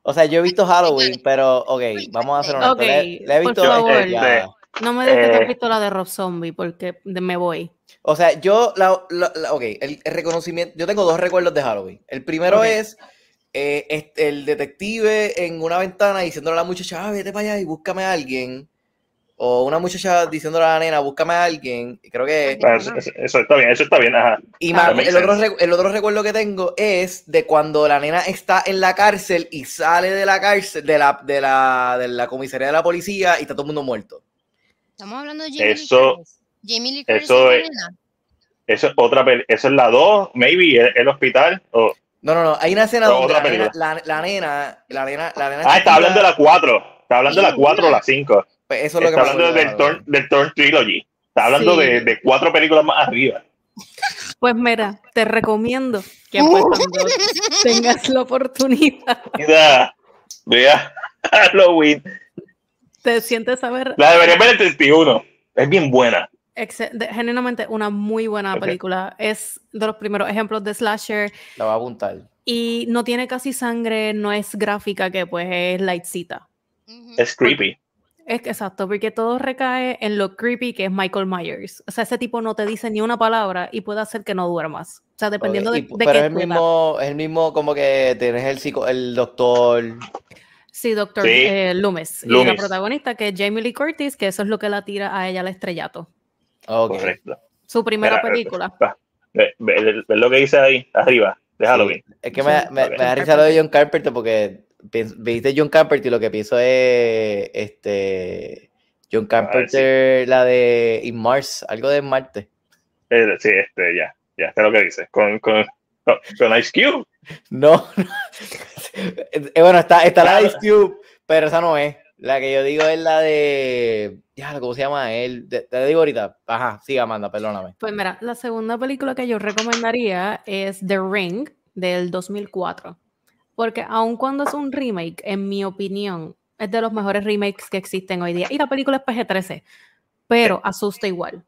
O sea, yo he visto Halloween, pero ok, vamos a hacer una Ok, le, le he por visto favor. ya. No me digas que Eh. has visto la de Rob Zombie porque me voy. O sea, yo, la, la- la- ok, el, el reconocimiento, yo tengo dos recuerdos de Halloween. El primero es eh, este, el detective en una ventana diciéndole a la muchacha, ah, vete para allá y búscame a alguien. O una muchacha diciéndole a la nena, búscame a alguien. Y Creo que... Ah, Eso, está bien, eso está bien. Ajá. Y Ah, el, otro, el otro recuerdo que tengo es de cuando la nena está en la cárcel y sale de la cárcel, de la, de la, de la comisaría de la policía y está todo el mundo muerto. Estamos hablando de Jamie Eso- Lee Curtis. Jamie Lee Curtis eso es. Eso es otra peli- Eso es la 2, maybe, el, el hospital. o- No, no, no. Hay una escena donde otra la nena, la, la nena, la nena, la nena Ah, está chiquita- hablando de la 4. Está hablando de la 4 o la 5. Pues eso es lo que Está me hablando del ahora. Thorn, del Thorn Trilogy. Está hablando Sí. de, de cuatro películas más arriba. Pues mira, te recomiendo que pues, tengas la oportunidad Mira, vea Halloween. te sientes a ver La debería ver el 31. Es bien buena. Exe- de- genuinamente una muy buena Ok. película. Es de los primeros ejemplos de slasher La voy a apuntar. y no tiene casi sangre, no es gráfica, que pues es lightcita. Es creepy. Es exacto, porque todo recae en lo creepy que es Michael Myers. O sea, ese tipo no te dice ni una palabra y puede hacer que no duermas. O sea, dependiendo Ok, de, y- de pero qué es el mismo, es el mismo como que tienes el psico, el doctor. Sí, doctor Sí. eh, Loomis. Y la Loomis. protagonista, que es Jamie Lee Curtis, que eso es lo que la tira a ella al estrellato. Correcto. Su primera Mira, película. Ve, ve- ve- ve lo que dice ahí arriba de Halloween. Es que me, me, Ok. me da risa lo de John Carpenter porque viste John Carpenter y lo que pienso es este John Carpenter, la de In Mars, algo de Marte. Eh, sí, este, ya. Ya está lo que dice. Con, con, con, con Ice Cube. No, no. Eh, bueno, está, está la Ice Cube, pero esa no es. La que yo digo es la de. Ya, ¿cómo se llama él? Te, te digo ahorita. Ajá, siga, Amanda, perdóname. Pues mira, la segunda película que yo recomendaría es The Ring del 2004. Porque aun cuando es un remake, en mi opinión, es de los mejores remakes que existen hoy día. Y la película es PG-13, pero asusta igual.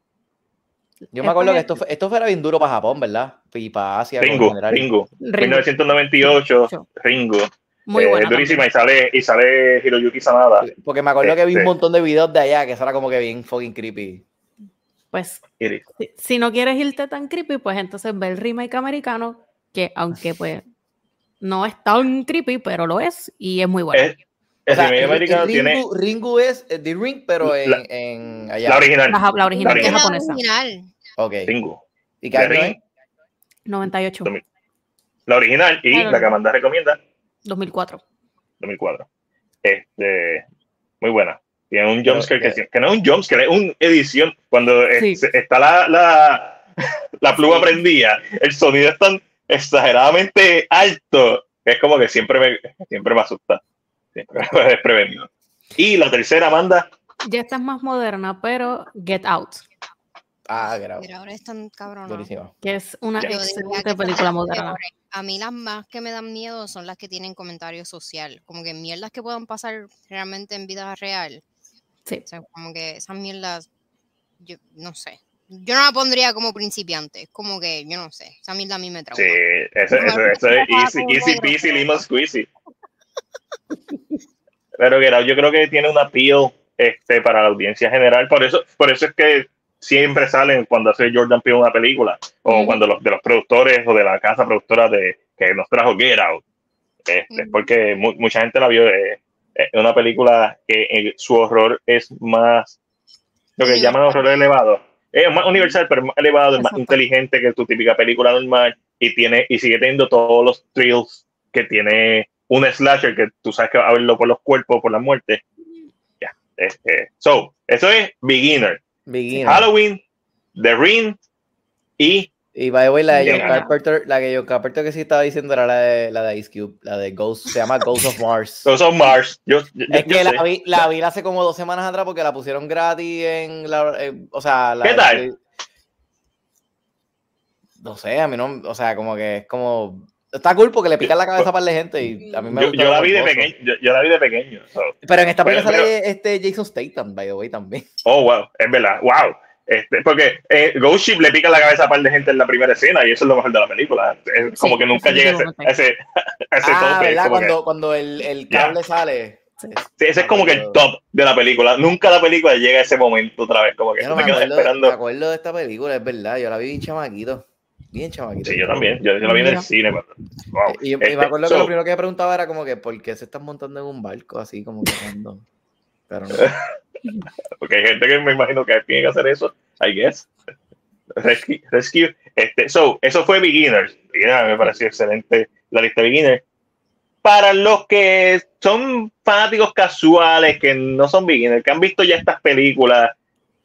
Yo me acuerdo que esto, fue- esto fuera bien duro para Japón, ¿verdad? Y para Asia. Ringo, general. Ringo. Ringo, 1998. Ringo. Muy Eh, buena. durísima y sale, y sale Hiroyuki Sanada. Porque me acuerdo que vi un Este. montón de videos de allá que eso era como que bien fucking creepy. Pues si, si no quieres irte tan creepy, pues entonces ve el remake americano, que aunque pues no es tan creepy, pero lo es y es muy bueno. Es- O el sea, remake americano el tiene Ringu, Ringu es eh, The Ring, pero en, La- en allá. la original. la, la original, la que es Es la japonesa. original. Ok. Ringo. ¿Y qué año Ring. es? 98, Domi- La original y Claro. la que Amanda recomienda, 2004. 2004. Este, muy buena. Tiene un jumpscare que, que no es un jumpscare, es una edición. Cuando Sí. está la, la, la pluma prendida, el sonido es tan exageradamente alto que es como que siempre me, siempre me asusta. Siempre me desprevenido. Y la tercera, Amanda, Ya esta es más moderna, pero Get Out, Ah, grabo. Pero ahora es tan cabrón. Que es una excelente película moderna. A mí las más que me dan miedo son las que tienen comentario social. Como que mierdas que puedan pasar realmente en vida real. Sí. O sea, como que esas mierdas, yo no sé. Yo no la pondría como principiante. Es como que, yo no sé. Esa mierda a mí me trauma. sí, eso, eso, eso es easy, easy peasy, lemon squeezy. Pero Out, yo creo que tiene un appeal este, para la audiencia general. Por eso, por eso es que siempre salen cuando hace Jordan Peele una película o Ujú. cuando los de los productores o de la casa productora de que nos trajo Get Out. Este, Ujú. Porque mu- mucha gente la vio. eh, Es una película que eh, su horror es más lo que llaman horror elevado. Es más universal, pero más elevado, es más inteligente que tu típica película normal y tiene y sigue teniendo todos los thrills que tiene un slasher que tú sabes que va a verlo por los cuerpos, por la muerte. Ya. Este, so, eso es Beginner. Beginner. Halloween, The Ring y Y by the way, la de John. Carpenter, la que John Carpenter que sí estaba diciendo era la de, la de Ice Cube, la de Ghost, se llama Ghost of Mars. Ghost of Mars. Yo, yo- Es que la vi, la vi hace como dos semanas atrás porque la pusieron gratis en la. eh, o sea, la, ¿Qué tal? No sé, a mí no. O sea, como que es como. Está cool porque le pican la cabeza a par de gente y a mí me Yo, gusta yo la vi de pequeño. Yo, yo la vi de pequeño. so. Pero en esta película Pero- sale este Jason Statham, by the way, también. Oh, wow, es verdad, wow. Este, porque eh, Ghost Ship le pica la cabeza a par de gente en la primera escena y eso es lo mejor de la película. Es como Sí, que nunca llega a ese, a ese, a ese Ah, tope. ¿verdad? como que- Cuando, cuando el, el cable sale. Sí. ese es como que el top de la película. Nunca la película llega a ese momento otra vez. Como que no me quedas acuerdo, me esperando. acuerdo de esta película, es verdad. Yo la vi bien chamaquito. Bien chamaquito. Sí, yo también. Yo, yo la vi en el cine. pero- Wow. Y, y Este, me acuerdo que lo primero que me preguntaba era como que ¿por qué se están montando en un barco así como que cuando? Pero no. Porque hay gente que me imagino que tiene que hacer eso, I guess. Rescue. rescue. Este, so, eso fue Beginners. Beginners me pareció excelente la lista de Beginners. Para los que son fanáticos casuales, que no son Beginners, que han visto ya estas películas,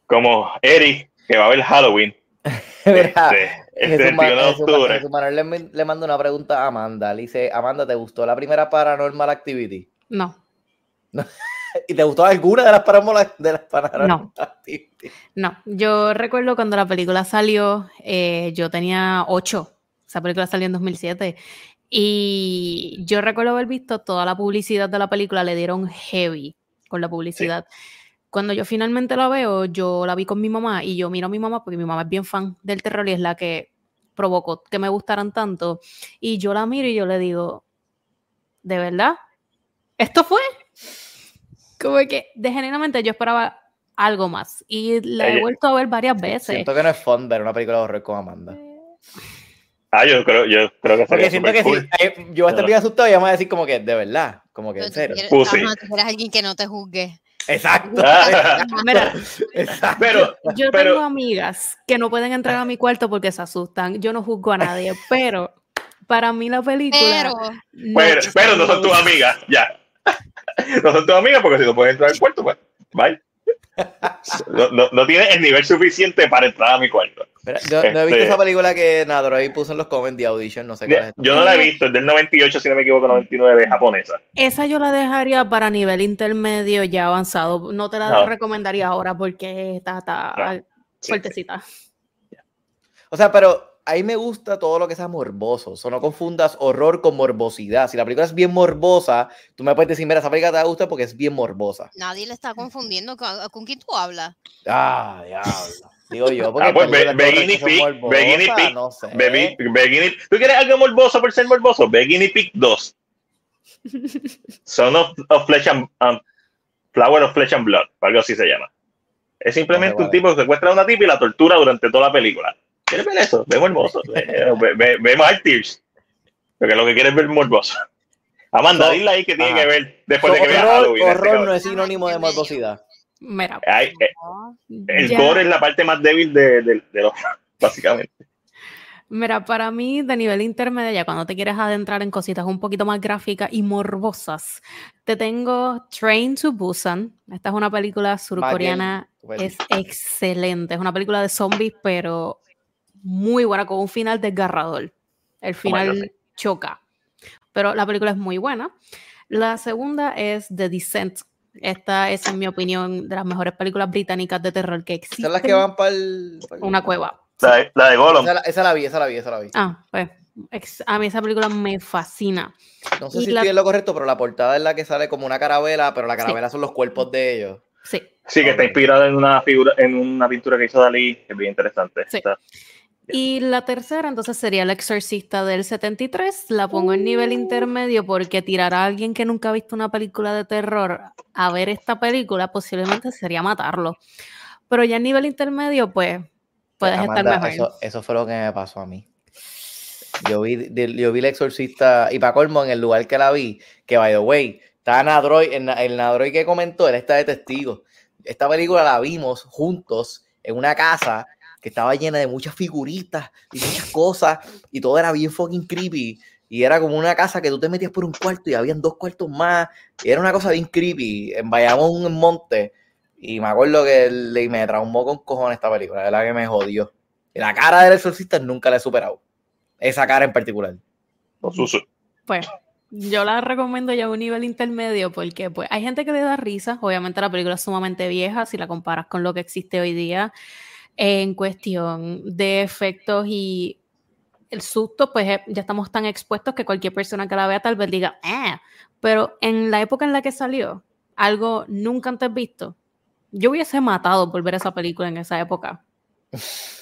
como Eric, que va a ver Halloween. Este Jesús, Ma- 21 de Jesús Ma- octubre. Jesús Manuel le, le manda una pregunta a Amanda. Le dice, Amanda, ¿te gustó la primera Paranormal Activity? No, ¿Y te gustó alguna de las Paranormal, de las Paranormal No. Activity? no. Yo recuerdo cuando la película salió, eh, yo tenía 8. Esa película salió en 2007. Y yo recuerdo haber visto toda la publicidad de la película, le dieron heavy con la publicidad. Cuando yo finalmente la veo, yo la vi con mi mamá y yo miro a mi mamá porque mi mamá es bien fan del terror y es la que provocó que me gustaran tanto. Y yo la miro y yo le digo, ¿de verdad? ¿Esto fue? Como que de genuinamente yo esperaba algo más. Y la he vuelto a ver varias veces. Siento que no es fun ver una película de horror con Amanda. Ah, yo creo, yo creo que Porque sería siento que cool. si eh, yo voy a estar bien asustado y ella me va a decir como que, de verdad, como que en tú serio. quieres- Pussy. ajá, tú quieres alguien que no te juzgue. Exacto. Ah, Mira, Exacto. pero, yo pero- tengo amigas que no pueden entrar a mi cuarto porque se asustan. Yo no juzgo a nadie, pero para mí la película. Pero, no- pero, pero no son tus amigas, ya. No son tus amigas porque si no pueden entrar al cuarto, pues, bye. No, no, no tiene el nivel suficiente para entrar a mi cuarto. Yo no he visto Este- esa película que Nadoroy puso en los comments de Audition, no sé cuál es. Yo no la he visto, es del 98, si no me equivoco, 99, es japonesa. Esa yo la dejaría para nivel intermedio ya avanzado. No te la No. recomendaría ahora porque está, está No. Sí, fuertecita. O sea, pero a mí me gusta todo lo que sea morboso. O sea, no confundas horror con morbosidad. Si la película es bien morbosa, tú me puedes decir, mira, esa película te gusta porque es bien morbosa. nadie le está confundiendo. ¿Con, con quién tú hablas? Ah, diablo. Digo yo, porque Ah, pues, Pig, morbosas, ve Guinea Pig, no sé. ¿Tú quieres algo morboso por ser morboso? Guinea Pig 2. Son of, of Flesh and um, Flower of Flesh and Blood, algo así se llama. Es simplemente un tipo que secuestra a una tipa y la tortura durante toda la película. ¿Quieres ver eso? Ve morboso. Ve, ve, ve, Martyrs. Porque lo que quieres es ver morboso. Amanda, So- dile ahí que tiene ajá. que ver después de que vea horror Halloween. este horror no es sinónimo de morbosidad. Mira, Ay, eh, el ya- gore es la parte más débil de, de, de los, básicamente. Mira, para mí, de nivel intermedio, ya cuando te quieres adentrar en cositas un poquito más gráficas y morbosas, te tengo Train to Busan. Esta es una película surcoreana, Bueno, es excelente. Es una película de zombies, pero muy buena, con un final desgarrador. El final choca. Pero la película es muy buena. La segunda es The Descent. Esta es, en mi opinión, de las mejores películas británicas de terror que existen. Son las que van para el... Una cueva. La, de- la de Gollum. Esa, la- esa la vi, esa la vi, esa la vi. Ah, pues ex- a mí esa película me fascina. No sé y si la- estoy en lo correcto, pero la portada es la que sale como una carabela, pero la carabela son los cuerpos de ellos. Sí. Sí, que está inspirada en una figura, en una pintura que hizo Dalí, que es bien interesante. Sí. Está- Y la tercera, entonces, sería El Exorcista del 73. La pongo en nivel intermedio porque tirar a alguien que nunca ha visto una película de terror a ver esta película posiblemente sería matarlo. Pero ya en nivel intermedio, pues, puedes estar mejor. Eso, eso, fue lo que me pasó a mí. Yo vi, yo vi El Exorcista, y para colmo, en el lugar que la vi, que by the way, estaba Nadroy, el Nadroy que comentó, él está de testigo. Esta película la vimos juntos en una casa que estaba llena de muchas figuritas y muchas cosas y todo era bien fucking creepy. Y era como una casa que tú te metías por un cuarto y habían dos cuartos más. Y era una cosa bien creepy. En Bayamón, en Monte. Y me acuerdo que le, me traumó con cojones esta película. Es la que me jodió. Y la cara del exorcista nunca la he superado. Esa cara en particular. Pues yo la recomiendo ya a un nivel intermedio porque pues hay gente que le da risa. Obviamente la película es sumamente vieja si la comparas con lo que existe hoy día en cuestión de efectos y el susto, pues eh, ya estamos tan expuestos que cualquier persona que la vea tal vez diga, eh, pero en la época en la que salió, algo nunca antes visto, yo hubiese matado por ver esa película en esa época,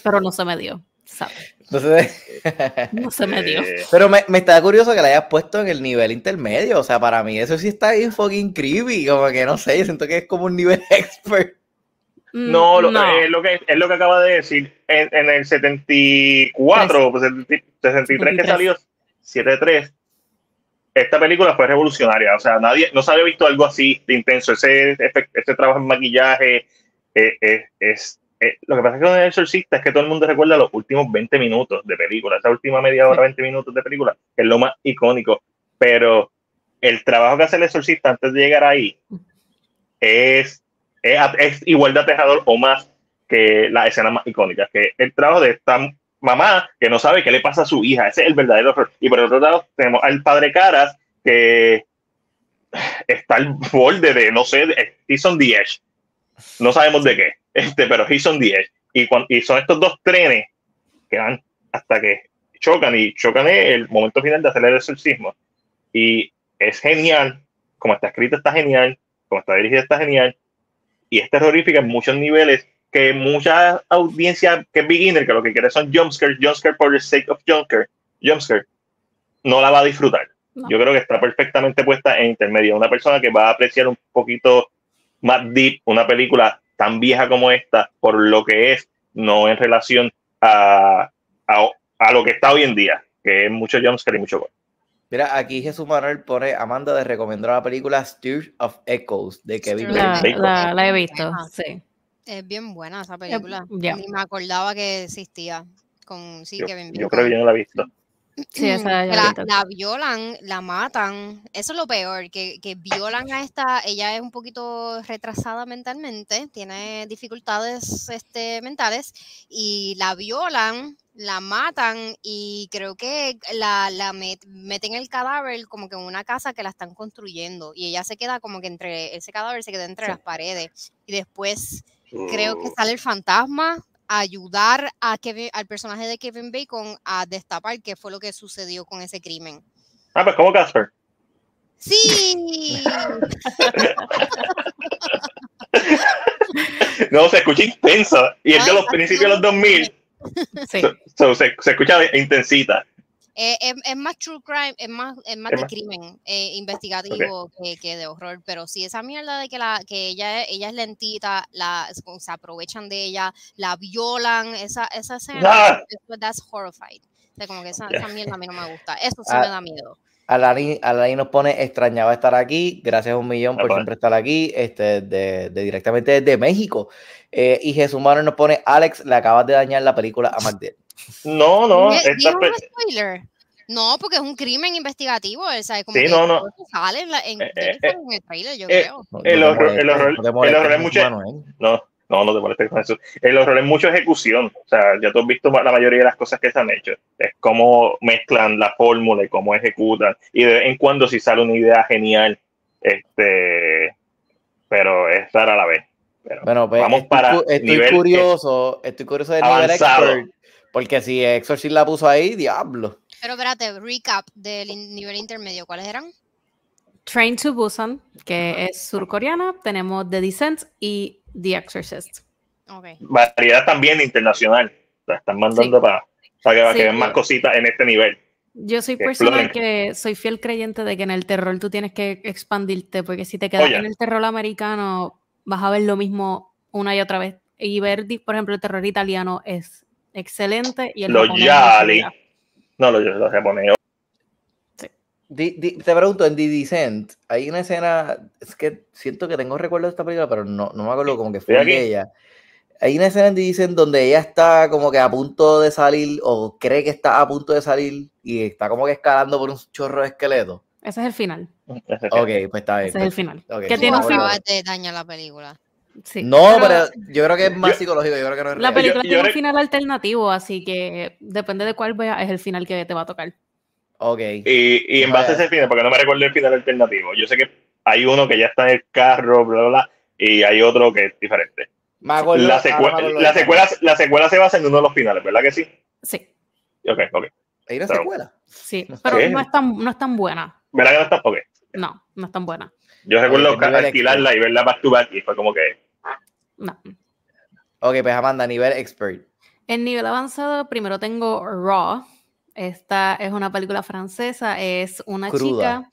pero no se me dio. no se me dio. Pero me, me, está curioso que la hayas puesto en el nivel intermedio. O sea, para mí eso sí está bien fucking creepy. Como que no sé, yo siento que es como un nivel expert. Mm, no, lo, Es, lo que, es lo que acaba de decir. En, en el 74, pues, 63 que salió, 73, esta película fue revolucionaria. O sea, nadie, no se había visto algo así de intenso. Ese, ese, trabajo en maquillaje eh, eh, es. Eh, lo que pasa es que con el exorcista es que todo el mundo recuerda los últimos 20 minutos de película, esa última media hora, 20 minutos de película, que es lo más icónico. Pero el trabajo que hace el exorcista antes de llegar ahí es es, igual de aterrador o más que la escena más icónica, que el trabajo de esta mamá que no sabe qué le pasa a su hija, ese es el verdadero horror. Y por otro lado tenemos al padre Caras que está al borde de, no sé, he's on the edge. No sabemos de qué, este, pero he's on the edge. Y, y son estos dos trenes que van hasta que chocan y chocan el momento final de hacer el exorcismo. Y es genial, como está escrito está genial, como está dirigido está genial, y es terrorífica en muchos niveles que mucha audiencia que es beginner, que lo que quiere son jumpscares, jumpscare por the sake of jumpscare, jumpscare, no la va a disfrutar. Yo creo que está perfectamente puesta en intermedio. Una persona que va a apreciar un poquito más deep una película tan vieja como esta por lo que es, no en relación a, a, lo que está hoy en día, que es mucho jumpscare y mucho gore. Mira, aquí Jesús Manuel pone Amanda de recomendar la película Steers of Echoes de Kevin. La, la, he visto, sí. Es bien buena esa película. Ni me acordaba que existía con sí, Kevin Bacon. Yo creo que yo no la he visto. Sí, esa la, la, violan, la matan. Eso es lo peor, que, que, violan a esta. Ella es un poquito retrasada mentalmente, tiene dificultades este, mentales, y la violan la matan y creo que la, la meten el cadáver como que en una casa que la están construyendo y ella se queda como que entre, ese cadáver se queda entre las paredes y después creo que mm. sale el fantasma ayudar a Kevin, al personaje de Kevin Bacon a destapar qué fue lo que sucedió con ese crimen. Ah, pues como Casper. Sí. no, se escucha intenso. Y es de los principios de los 2000 Sí. se, escucha intensita. Eh, es, más true crime, es más, es más de crimen eh, investigativo que, de horror, pero sí, esa mierda de que, la, que ella, ella es lentita, la, se aprovechan de ella, la violan, esa, esa escena, ah. that's horrified. como que esa, mierda a mí no me gusta, eso sí ah. me da miedo. Alani, Alani, nos pone extrañaba estar aquí, gracias a un millón por siempre estar aquí, este, de, directamente desde México. Eh, y Jesús Mano nos pone, Alex, le acabas de dañar la película a Magdiel. No, no. spoiler? No, porque es un crimen investigativo. O sea, como sí, no, no. Sale en, en, eh, eh, en, el trailer, yo creo. El horror, el horror, el horror es mucho. No, no, no te molestes con eso. El horror es mucha ejecución. O sea, ya tú has visto la mayoría de las cosas que se han hecho. Es cómo mezclan la fórmula y cómo ejecutan. Y de vez en cuando si sale una idea genial. Este, pero es rara a la vez. bueno, pues, vamos estoy, para estoy curioso, estoy curioso de nivel expert, porque si Exorcist la puso ahí, diablo. Pero espérate, recap del nivel intermedio, ¿cuáles eran? Train to Busan, que es surcoreana, tenemos The Descent y The Exorcist. Variedad también internacional. La están mandando para. Para que, para Sí, que vean más yo- cositas en este nivel. Yo soy Que exploren. que soy fiel creyente de que en el terror tú tienes que expandirte, porque si te quedas Oye. en el terror americano, vas a ver lo mismo una y otra vez. Y ver, por ejemplo, el terror italiano es excelente y el Los Yali. No, los, los japoneses. Di- di- te pregunto, en The Descent, hay una escena, es que siento que tengo recuerdo de esta película, pero no, no me acuerdo como que fue de ella. Hay una escena en The Descent donde ella está como que a punto de salir, o cree que está a punto de salir, y está como que escalando por un chorro de esqueletos. Ese es el final. Ese- Ok, pues está bien. Ese es el final. Ok, que sí, tiene un final. de dañar la película. Sí. No, pero, Pero yo creo que es más Yo- psicológico, yo creo que no es la real. película yo tiene un final alternativo, así que depende de cuál veas, es el final que te va a tocar. Ok. Y, y en base a ese final, porque no me recuerdo el final alternativo, yo sé que hay uno que ya está en el carro, bla, bla, bla, y hay otro que es diferente. Me acuerdo- La, de- secuela, la secuela se basa en uno de los finales, ¿verdad que sí? Sí, Ok, ok. ¿Hay una Pero- secuela? sí. Pero ¿Qué? no es tan, no es tan buena. ¿Verdad que no está? Ok. No, no es tan buena. Yo recuerdo alquilarla y verla back to back y fue como que. No. Ok, pues Amanda, nivel expert. En nivel avanzado, primero tengo Raw. Esta es una película francesa. Es una Cruda. chica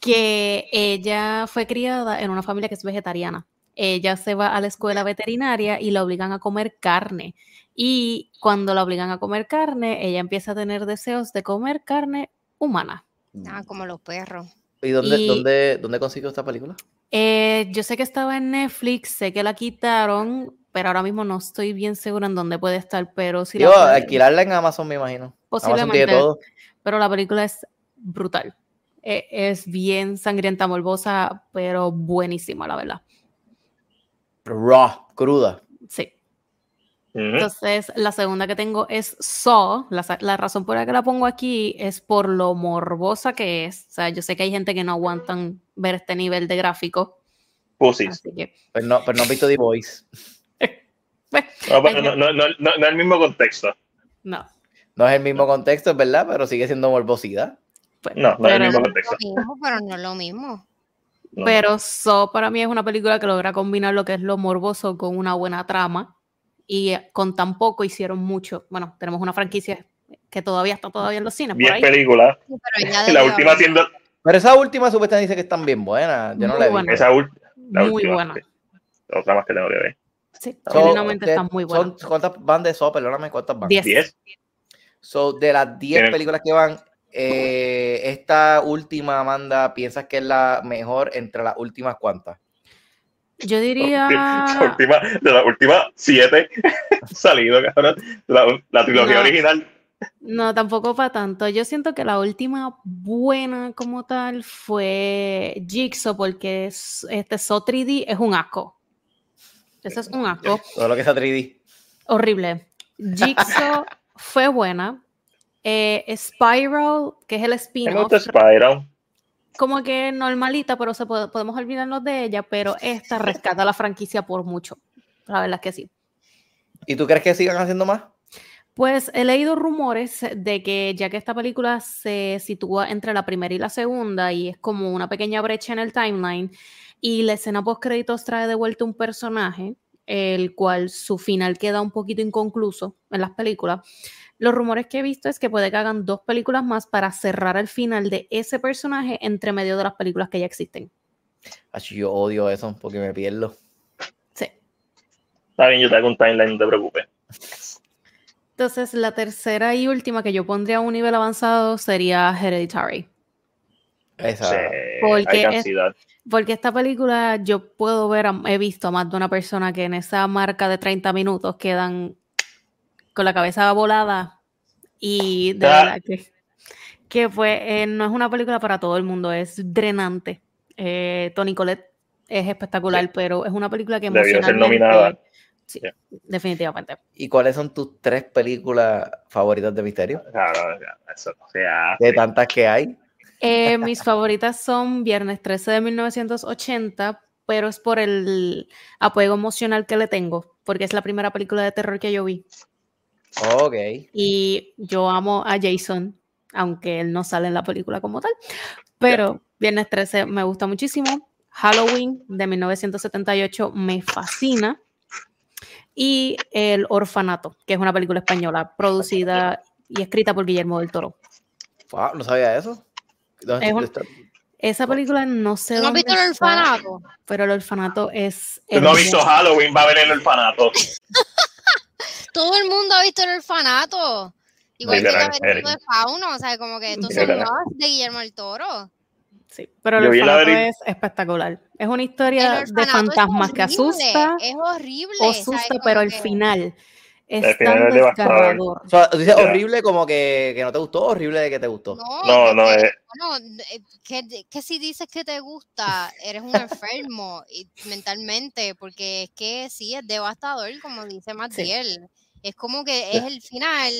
que ella fue criada en una familia que es vegetariana. Ella se va a la escuela veterinaria y la obligan a comer carne. Y cuando la obligan a comer carne, ella empieza a tener deseos de comer carne humana. Ah, como los perros. ¿Y dónde, y- dónde, dónde consiguió esta película? Eh, yo sé que estaba en Netflix, sé que la quitaron, pero ahora mismo no estoy bien segura en dónde puede estar. Pero si la Yo, alquilarla en Amazon, me imagino. Amazon tiene Posiblemente. todo. pero la película es brutal. E- Es bien sangrienta, morbosa, pero buenísima, la verdad. Raw, cruda. Sí. Entonces, la segunda que tengo es Saw. La, la razón por la que la pongo aquí es por lo morbosa que es. O sea, yo sé que hay gente que no aguantan ver este nivel de gráfico. Pussies. Que, Pero no, pero no has visto The Voice. pues, No, pero no, no, no, no, no es el mismo contexto. no. No es el mismo contexto, es verdad, pero sigue siendo morbosidad. pues, No, no es el pero, mismo Lo contexto. mismo, pero no es lo mismo. No. pero Saw para mí es una película que logra combinar lo que es lo morboso con una buena trama. Y eh, con tan poco hicieron mucho. Bueno, tenemos una franquicia que todavía está todavía en los cines. Por Diez ahí. películas. Sí, La última siendo. Pero esa última supuestamente dice que están bien buenas. Yo no Muy la he visto. Esa la Muy última, buena. sí. Otra más que tengo que ver. Sí, So, genuinamente de- está muy buena. son- ¿Cuántas van de eso? Perdóname, ¿cuántas van? Diez. ¿Diez? So, de las 10 Tienen- películas que van, eh, esta última, Amanda, ¿piensas que es la mejor entre las últimas cuántas? Yo La diría. última, de las últimas siete salido, cabrón. La, la trilogía No. original. No, tampoco para tanto. Yo siento que la última buena como tal fue Jigsaw, porque es- este So 3D es un asco. Eso es un asco. Todo lo que sea 3D. Horrible. Jigsaw fue buena. Eh, Spiral, que es el spin-off, Spiral. como que normalita, pero se puede- podemos olvidarnos de ella, pero esta rescata la franquicia por mucho. La verdad es que sí. ¿Y tú crees que sigan haciendo más? Pues he leído rumores de que ya que esta película se sitúa entre la primera y la segunda y es como una pequeña brecha en el timeline y la escena post créditos trae de vuelta un personaje el cual su final queda un poquito inconcluso en las películas. Los rumores que he visto es que puede que hagan dos películas más para cerrar el final de ese personaje entre medio de las películas que ya existen. Yo odio eso porque me pierdo. Sí. Está bien, yo te hago un timeline, no te preocupes. Entonces, la tercera y última que yo pondría a un nivel avanzado sería Hereditary. Esa. Sí, Porque es- esta película yo puedo ver, a- he visto a más de una persona que en esa marca de 30 minutos quedan con la cabeza volada y de Ah. verdad que, que pues eh, no es una película para todo el mundo, es drenante. Eh, Tony Collette es espectacular, Sí. pero es una película que Debió ser emocionalmente... nominada. Sí, Sí. definitivamente. ¿Y cuáles son tus tres películas favoritas de misterio? Claro, eso no se hace. De tantas que hay. Eh, mis favoritas son Viernes 13 de 1980, pero es por el apego emocional que le tengo, porque es la primera película de terror que yo vi. Ok. Y yo amo a Jason, aunque él no sale en la película como tal. Pero Viernes 13 me gusta muchísimo. Halloween de 1978 me fascina. Y El Orfanato, que es una película española producida y escrita por Guillermo del Toro. Wow, no sabía eso. ¿Dónde Es un- está- Esa película no sé ¿No has dónde visto el está, orfanato? pero el orfanato es no has visto. Halloween, va a ver el orfanato. Todo el mundo ha visto el orfanato. Igual que el de fauno, o sea, como que estos son de Guillermo del Toro. Sí, pero el orfanato es espectacular. Es una historia de fantasmas que horrible, asusta Es horrible. asusta, pero al que- final es El final tan es devastador. desgarrador. O sea, dices horrible como que, que no te gustó, horrible de que te gustó. No, No, no, porque, es- bueno, eh, que, que si dices que te gusta, eres un enfermo y, mentalmente, porque es que sí, es devastador, como dice Matiel. Es como que es el final.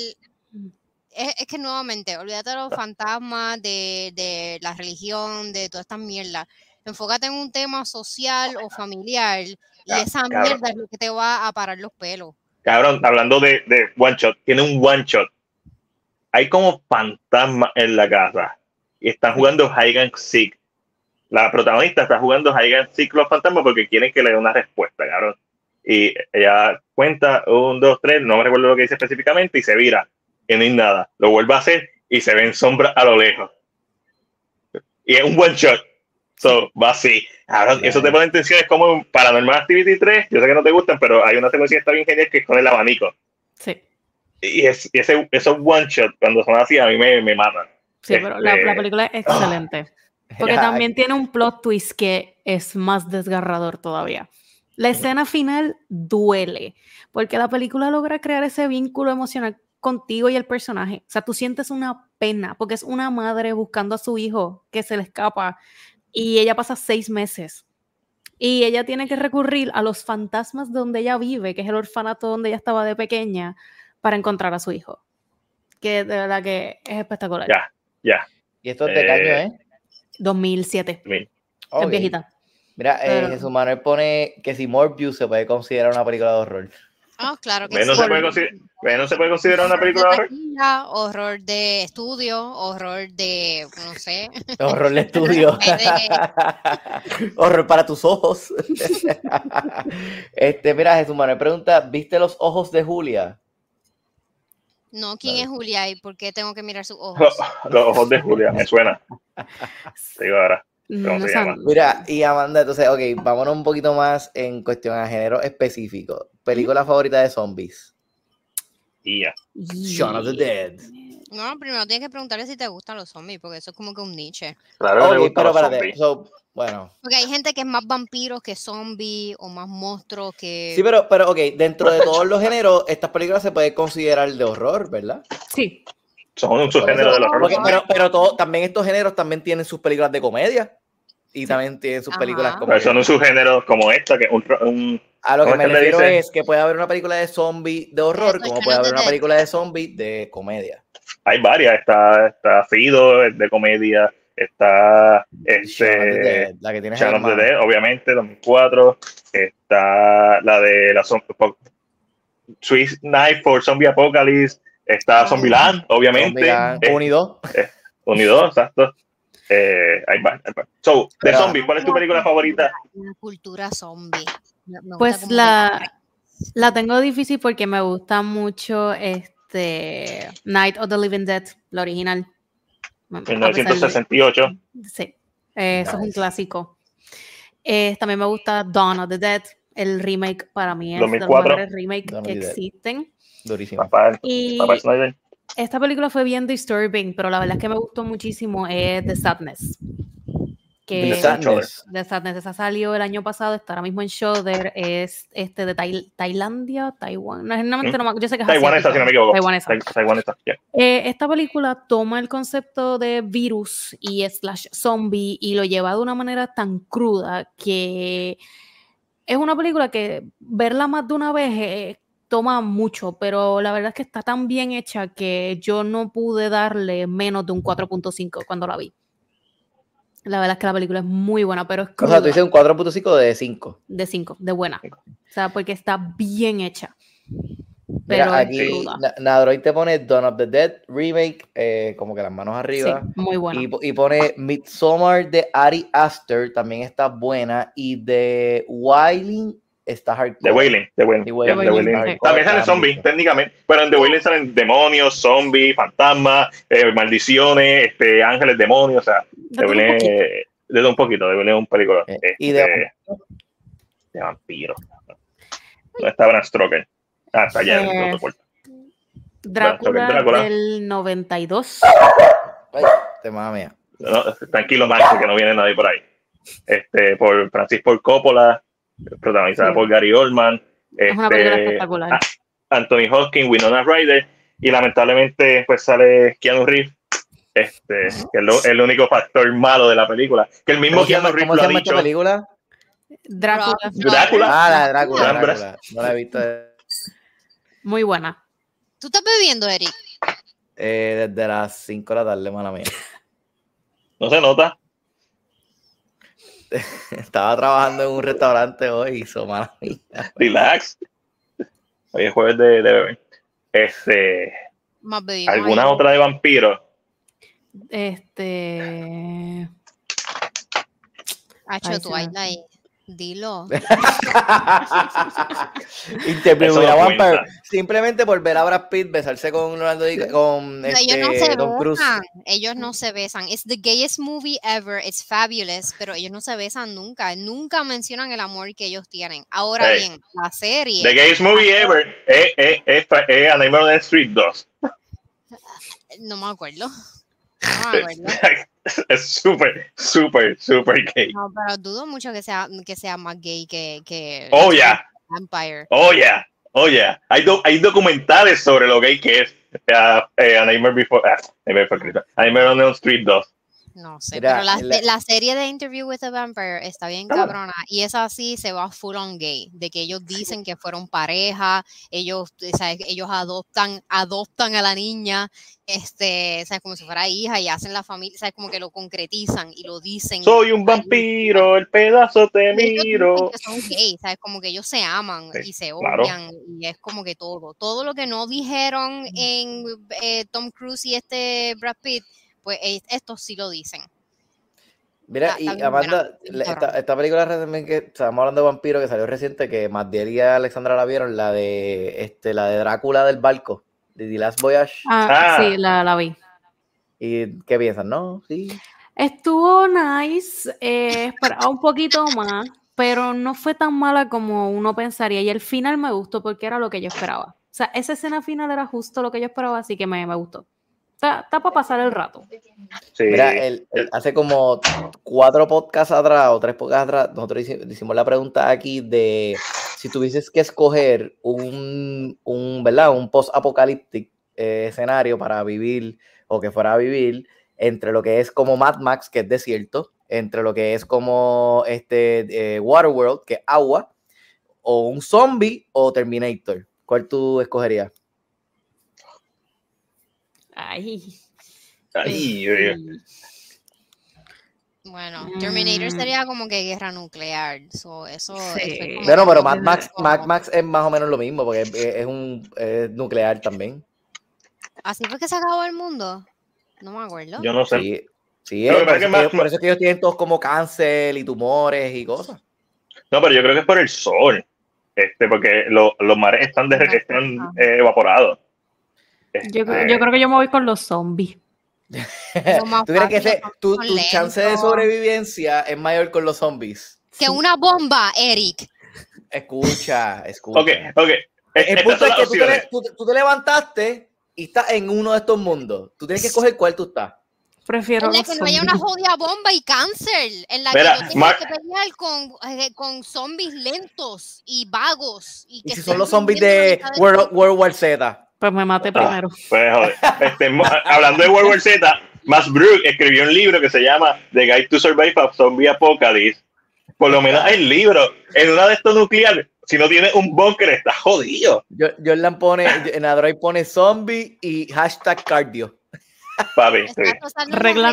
Es, es que nuevamente, olvídate de los fantasmas, de, de la religión, de todas estas mierdas. Enfócate en un tema social o familiar y Ah, esa cabrón. mierda es lo que te va a parar los pelos. Cabrón, hablando de, de one shot, tiene un one shot. Hay como fantasmas en la casa y están jugando hide and seek. La protagonista está jugando hide and seek los fantasmas porque quieren que le dé una respuesta, cabrón. Y ella cuenta un, dos, tres, no me recuerdo lo que dice específicamente, y se vira, y no hay nada. Lo vuelve a hacer y se ven sombras a lo lejos. Y es un one shot. So, va así. Cabrón, eso te pone en tensión. Es como Paranormal Activity 3. Yo sé que no te gustan, pero hay una secuencia que está bien genial que es con el abanico. Sí, Y, es, y ese, esos one shot, cuando son así, a mí me, me matan. sí, pero la, la Este- película es excelente. Porque también tiene un plot twist que es más desgarrador todavía. La escena final duele, porque la película logra crear ese vínculo emocional contigo y el personaje. O sea, tú sientes una pena, porque es una madre buscando a su hijo que se le escapa y ella pasa seis meses. Y ella tiene que recurrir a los fantasmas donde ella vive, que es el orfanato donde ella estaba de pequeña, para encontrar a su hijo. Que de verdad que es espectacular. Ya, ya. Y esto es de Eh, caño, ¿eh? 2007. Mira, Ok. Es viejita. Mira, eh, Pero- Jesús Manuel pone que si Morbius se puede considerar una película de horror. Ah, claro que. No, sí. se puede se puede considerar una película de horror. horror de estudio, horror de, no sé, Horror de estudio. horror para tus ojos. este, mira, Jesús Manuel pregunta, ¿viste los ojos de Julia? no, ¿quién Vale. es Julia y por qué tengo que mirar sus ojos? Los ojos de Julia, me suena. Te digo ahora. No? Mira, y Amanda, entonces, ok, vámonos un poquito más en cuestión a género específico. Película favorita de zombies. Y ya. Shaun of the Dead. No, primero tienes que preguntarle si te gustan los zombies, porque eso es como que un niche. Claro pero espérate, so, bueno. Porque hay gente que es más vampiros que zombies o más monstruos que... Sí, pero, pero, ok, dentro de todos los géneros, estas películas se pueden considerar de horror, ¿verdad? Sí, Son un subgénero del horror. Porque- pero pero todo, también estos géneros también tienen sus películas de comedia. Y también tienen sus Ajá. películas como... Pero son un subgénero como esta, que es un, un- A lo que ¿Cómo me refiero es que puede haber una película de zombie de horror, como puede haber the una película de zombie de comedia. hay varias. Está, está Fido, es de comedia. Está este, Dead, la que tienes Shaun en of the. Dead, obviamente, 2004. Está la de la Swiss Knife for Zombie Apocalypse. Está Ah. Zombieland, obviamente. Zombieland, Eh, Unido. Unido, exacto. Eh, va- va- So, de zombies, ¿cuál es tu película favorita? La cultura zombie. Me- Pues que- la, la tengo difícil porque me gusta mucho este Night of the Living Dead, la original. A pesar de- 1968. Sí, eh, eso es un Nice. clásico. Eh, también me gusta Dawn of the Dead, el remake para mí es de 2004. los mejores remakes Dawn of que the Dead. existen. Durísimo. Papá, Y papá Snyder. esta película fue bien disturbing, pero la verdad es que me gustó muchísimo es The Sadness. Que The Sadness. The Sadness, esa salió el año pasado, está ahora mismo en Shudder, es este de Tai- Tailandia, Taiwán, no, no me- yo sé que es Taiwanesa, si no me equivoco. Taiwanesa. Tai- Taiwanesa, yeah. Eh, esta película toma el concepto de virus y slash zombie y lo lleva de una manera tan cruda que es una película que verla más de una vez eh, toma mucho, pero la verdad es que está tan bien hecha que yo no pude darle menos de un 4.5 cuando la vi. La verdad es que la película es muy buena, pero es O cruda, sea, tú dices un 4.5 de 5. de 5, de buena. O sea, porque está bien hecha. Mira, Pero es aquí Nadroid te pone Dawn of the Dead remake, eh, como que las manos Sí, arriba. muy buena. Y, y pone Midsommar de Ari Aster, también está buena. Y de Wailing, está hardcore. The Wailing, The Wailing. The Wailing, The Wailing. También salen zombies, técnicamente. Pero en The Wailing salen demonios, zombies, fantasmas, eh, maldiciones, este, ángeles, demonios. O sea, De The Wailing poquito. eh, de todo un poquito. The Wailing es un película. Eh, este, y de- de vampiro. ¿Dónde está Bram Stoker? Ah, está allá en el Eh, otro. Drácula, Drácula. del 92. Ay, te mía. No, tranquilo, Max, que no viene nadie por ahí. Este, por Francis Ford Coppola, protagonizada Sí. por Gary Oldman. Es una este, película espectacular. Anthony Hopkins, Winona Ryder, y lamentablemente pues sale Keanu Reeves, este, que es lo- el único factor malo de la película. Que el mismo ¿Cómo se Keanu Reeves cómo lo se ha llama esta dicho. película? Drácula. Drácula. Ah, la. Drácula. No la he visto Muy buena. ¿Tú estás bebiendo, Eric? eh, desde las 5 de la tarde, mala mía. No se nota. Estaba trabajando en un restaurante hoy, hizo mala mía. Relax. Hoy es jueves de, de bebé. Este, Más ¿Alguna otra de vampiro? Este. Hacho, tú ahí. Dilo. Interview Eso with no. Simplemente por ver a Brad Pitt besarse con Leonardo Di- con No, este, ellos no se Tom Cruise. besan. Ellos no se besan. It's the gayest movie ever. It's fabulous. Pero ellos no se besan nunca. Nunca mencionan el amor que ellos tienen. Ahora Hey. bien, la serie. The gayest movie ever es, Nightmare on Elm Street 2. No me acuerdo. No acuerdo. es súper, súper, súper gay. No, pero dudo mucho que sea, que sea más gay que, que Oh, yeah. Vampire. Oh, yeah. Oh, yeah. Hay, do- hay documentales sobre lo gay que es uh, eh, A Nightmare Before... ah, Nightmare Before Christmas. A Nightmare on Elm Street 2. No sé, Mira, pero la, la- la serie de Interview with a Vampire está bien Ah. cabrona y esa sí se va full on gay, de que ellos dicen que fueron pareja, ellos, sea, ellos adoptan, adoptan a la niña, este, sea, como si fuera hija y hacen la familia, sea, como que lo concretizan y lo dicen. Soy un vampiro, el pedazo te ellos miro. que son gay, ¿sabes? Como que ellos se aman Sí, y se claro. odian y es como que todo. Todo lo que no dijeron en eh, Tom Cruise y este Brad Pitt, pues eh, estos sí lo dicen. Mira, Está- y está Amanda, la- esta, esta película también que estábamos hablando de vampiro que salió reciente, que Matiel y Alexandra la vieron, la de este, la de Drácula del barco, de The Last Voyage. Ah, Ah. sí, la, la vi. ¿Y qué piensan? No, sí. Estuvo nice, eh, esperaba un poquito más, pero no fue tan mala como uno pensaría. Y el final me gustó porque era lo que yo esperaba. O sea, esa escena final era justo lo que yo esperaba, así que me, me gustó. Está, está para pasar el rato. Sí. Mira, el- el- hace como cuatro podcasts atrás o tres podcasts atrás, nosotros hici- hicimos la pregunta aquí de si tuvieses que escoger un, un ¿verdad? Un post-apocalíptico eh, escenario para vivir o que fuera a vivir entre lo que es como Mad Max, que es desierto, entre lo que es como este eh, Waterworld, que es agua, o un zombie o Terminator. ¿Cuál tú escogerías? Ay. Ay. Bueno, Terminator Mm. sería como que guerra nuclear. so, eso, eso es Sí. Bueno, pero Mad Max, Mad Max es más o menos lo mismo, porque es, es un es nuclear también. ¿Así fue que se acabó el mundo? No me acuerdo. Yo no sé. Sí, es, por, eso que es que ellos- por Max- eso es que ellos tienen todos como cáncer y tumores y cosas. No, pero yo creo que es por el sol. Este, porque lo- los mares están, de- están eh, evaporados. Yo, Este, yo creo que yo me voy con los zombies. ¿Tú crees que ese- es tu, tu chance de sobrevivencia es mayor con los zombies? Que una bomba, Eric. Escucha, escucha. Ok, ok. El punto es que tú te, tú- tú te levantaste y estás en uno de estos mundos. Tú tienes que escoger cuál tú estás. Prefiero En la los que no haya una jodida bomba y cáncer. En la Mira, que yo tenga Mar- que pelear con, eh, con zombies lentos y vagos. Y, Y que si estén son los zombies de World. World War Z. Pues me maté Ah, primero. pues, joder. Este, hablando de World War Z, Max Brook escribió un libro que se llama The Guide to Survive a Zombie Apocalypse. Por lo menos el libro, en una de estos nucleares, si no tienes un bunker, estás jodido. Yo- Jordan pone, en Android pone zombie y hashtag cardio. Papi, sí. Regla,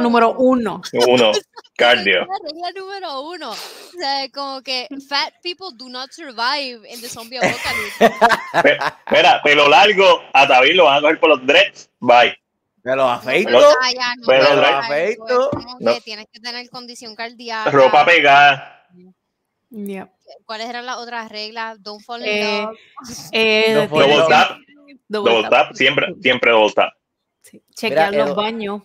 número uno. Uno, cardio. La regla número uno. O sea, como que fat people do not survive in the zombie apocalypse. Pe- Mira, pelo largo, a David lo van a coger por los dreads. Bye. Me los afeito. Pero- Ah, ya, no, pero no, no, afeito, como que no. Tienes que tener condición cardíaca. Ropa pegada. Yep. ¿Cuáles eran las otras reglas? Don't fall in Eh, love. Eh, No tiene- Double tap, double double tap. tap, siempre, siempre double tap. Sí. Chequear Mira, los Edu- baños.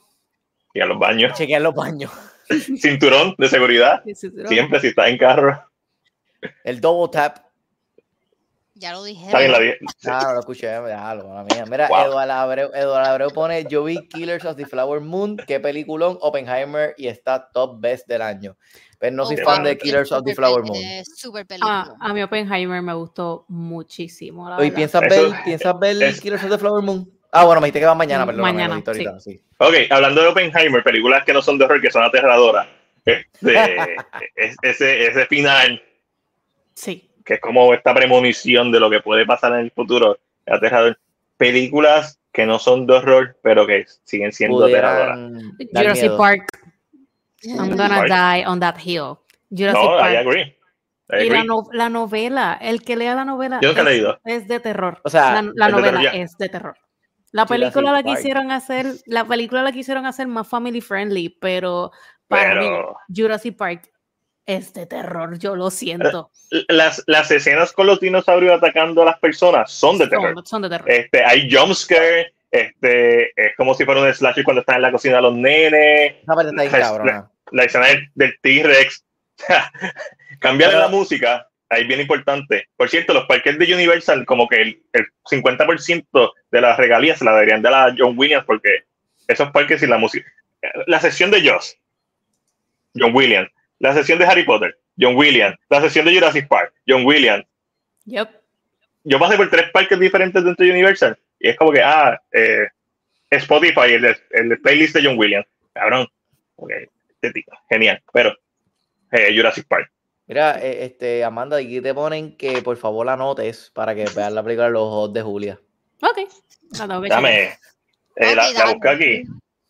A los baños. Chequear los baños. Cinturón de seguridad, siempre si estás en carro. El double tap. Ya lo dije. Está bien la vie- Ah, no lo escuché, ya, lo, mía. Mira, Wow. Eduardo, Abreu, Eduardo Abreu pone, yo vi Killers of the Flower Moon, qué peliculón, Oppenheimer, y está top best del año. Pero no soy Oh, fan de Killers of the Flower Moon. eh, Super película. Ah, a mí Oppenheimer me gustó muchísimo. La. ¿piensas ver, ¿piensas ver es- Killers of the Flower Moon? Ah, bueno, me dijiste que va mañana, Mm, perdón. mañana, ahorita, sí. Ok, hablando de Oppenheimer, películas que no son de horror, que son aterradoras. Este, es- ese, ese final, Sí. que es como esta premonición de lo que puede pasar en el futuro, es aterrador. Películas que no son de horror, pero que siguen siendo aterradoras. Pudieran Jurassic miedo. Park. I'm gonna Park. die on that hill. Jurassic No, I Park. agree. I Y la, agree. no- la novela, el que lea la novela Yo nunca he es, leído. es de terror. O sea, la, la es de novela terror, es de terror. La película la quisieron hacer, la película la quisieron hacer más family friendly, pero para mí Pero Jurassic Park es de terror, yo lo siento. las, las escenas con los dinosaurios atacando a las personas son de terror. Son, son de terror. Este, hay jumpscare, este, es como si fuera un slasher cuando están en la cocina los nenes, Esa parte está bien la- cabrona. la escena del, del T-Rex. Cambiar Pero- la música, ahí es bien importante. Por cierto, los parques de Universal, como que el, el 50% de las regalías se la darían de la John Williams, porque esos parques y la música. La sesión de Joss, John Williams. La sesión de Harry Potter, John Williams. La sesión de Jurassic Park, John Williams. Yep. Yo pasé por tres parques diferentes dentro de Universal y es como que, ah, eh, Spotify, el, de- el de playlist de John Williams. Cabrón. Ok, tipo, genial. Pero, eh, Jurassic Park. Mira, eh, este, Amanda, aquí te ponen que por favor la anotes para que veas la película Los Ojos de Julia. Ok. Dame, eh, la, busca aquí,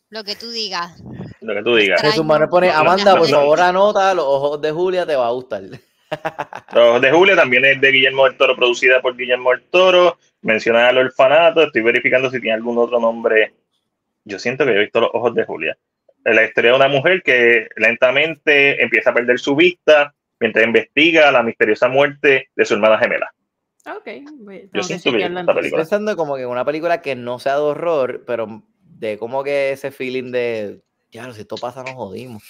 Lo que tú digas. lo que tú digas. Jesús Manuel pone, Amanda, por favor anota Los Ojos de Julia, te va a gustar. Los de Julia también es de Guillermo del Toro, producida por Guillermo del Toro. Menciona al orfanato, estoy verificando si tiene algún otro nombre. Yo siento que yo he visto los ojos de Julia. La historia de una mujer que lentamente empieza a perder su vista mientras investiga la misteriosa muerte de su hermana gemela. Ok. Yo tengo siento que esta entonces. Estoy película. pensando como que en una película que no sea de horror, pero de como que ese feeling de, ya, si esto pasa nos jodimos.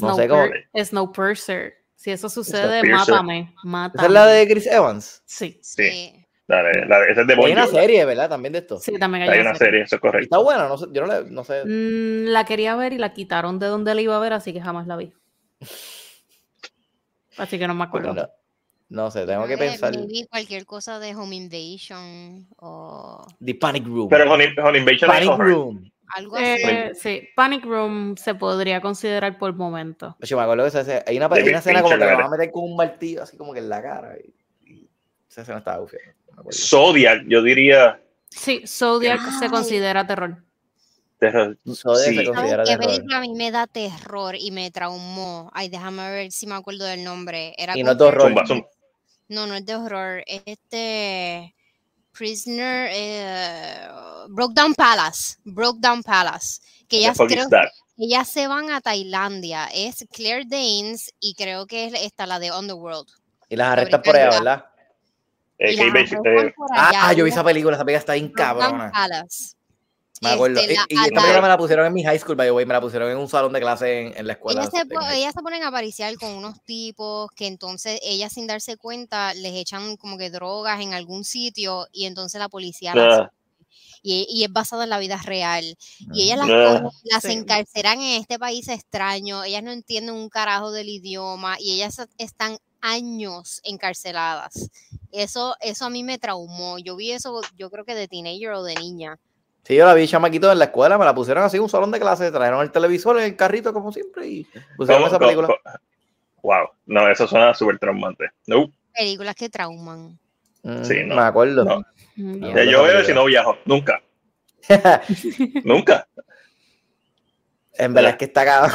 No sé cómo- Snowpiercer. Snowpiercer. Si eso sucede, mátame. Mátame. Esa es la de Chris Evans. Sí. Sí. Sí. La esa es de Hay una serie, ¿verdad? También de esto. Sí, también hay, Hay una serie. serie, eso es correcto. está buena, no sé, yo no, le- no sé. Mm, la quería ver y la quitaron de donde la iba a ver, así que jamás la vi. Así que no me acuerdo. No, no sé, tengo que pensar. cualquier cosa de Home Invasion o The Panic Room. Pero Honey, Honey Invasion es Panic horror. Room. algo así. Eh, sí, Panic Room se podría considerar por momento. Yo me acuerdo que escena- hay una, hay una escena como que la van a meter con un martillo así como que en la cara. Y, y esa escena estaba bufia. me acuerdo. Zodiac, yo diría. Sí, Zodiac se Ay. considera terror. Terror. Sí. se ¿Sabes considera qué terror. película a mí me da terror y me traumó? Ay, déjame ver si me acuerdo del nombre. Era Y no es de horror. Zumba, zumba. No, no es de horror. Es este. Prisoner. Eh, Broke Down Palace. Broke Down Palace. Que The ellas, creo, se van a Tailandia. Es Claire Danes y creo que es esta, la de Underworld. Y las arrestan por allá, Fabricando. ¿verdad? Eh, Y las arrestan eh, por allá. Ah, yo vi esa película, esa película está bien cabrona. Palace. Me acuerdo. Este, Y, la- y esta la- película me la pusieron en mi high school, by the way, me la pusieron en un salón de clase en, en la escuela. Ellas se, ellas se ponen a pariciar con unos tipos que entonces ellas sin darse cuenta les echan como que drogas en algún sitio y entonces la policía las y, y es basado en la vida real. Y ellas las, las Sí. encarceran en este país extraño, ellas no entienden un carajo del idioma y ellas están años encarceladas. Eso, eso a mí me traumó. Yo vi eso, yo creo que de teenager o de niña. Sí, yo la vi chamaquito en la escuela, me la pusieron así en un salón de clase, trajeron el televisor en el carrito como siempre y pusieron ¿cómo- esa cómo- película. cómo- Wow, no, eso suena súper traumante. No, Películas que trauman. Mm, Sí, no, me acuerdo. no. Yo veo si no viajo, nunca, nunca. en verdad es que está cabrón.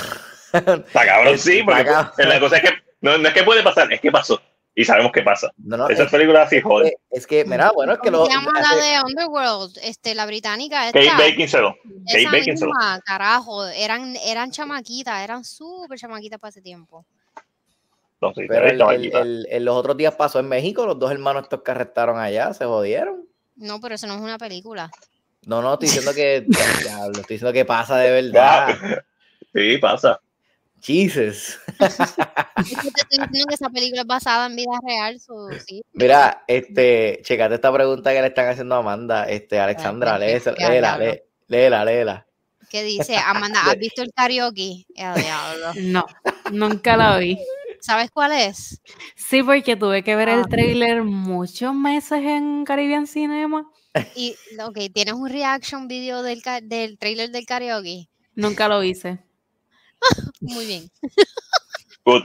Está cabrón, sí, porque Está cabrón. la cosa es que no, no es que puede pasar, es que pasó. Y sabemos qué pasa. No, no, Esas es, películas así es que, mira, bueno, es que ¿Cómo lo. se llama la de Underworld? Este, la británica Kate esta. Beckinsale. Kate Esa Beckinsale. misma, carajo, eran, eran chamaquitas, eran súper chamaquitas para ese tiempo. No sé, Pero el el- chamaquito. el- el- el- los otros días pasó en México, los dos hermanos estos que arrestaron allá, se jodieron. No, pero eso no es una película. No, no, estoy diciendo que, diablo, estoy diciendo que pasa de verdad. Sí, pasa. Jesus. Es que te estoy diciendo que esa película es basada en vida real, so, sí. Mira, este, checate esta pregunta que le están haciendo a Amanda, este, Alexandra, léela, léela, léela, léela. ¿Qué dice? Amanda, ¿has visto el karaoke? Diablo. No, nunca la vi. ¿Sabes cuál es? Sí, porque tuve que ver Ah. el trailer muchos meses en Caribbean Cinema. Y, ok, ¿tienes un reaction video del, del trailer del karaoke? Nunca lo hice. Muy bien. Good.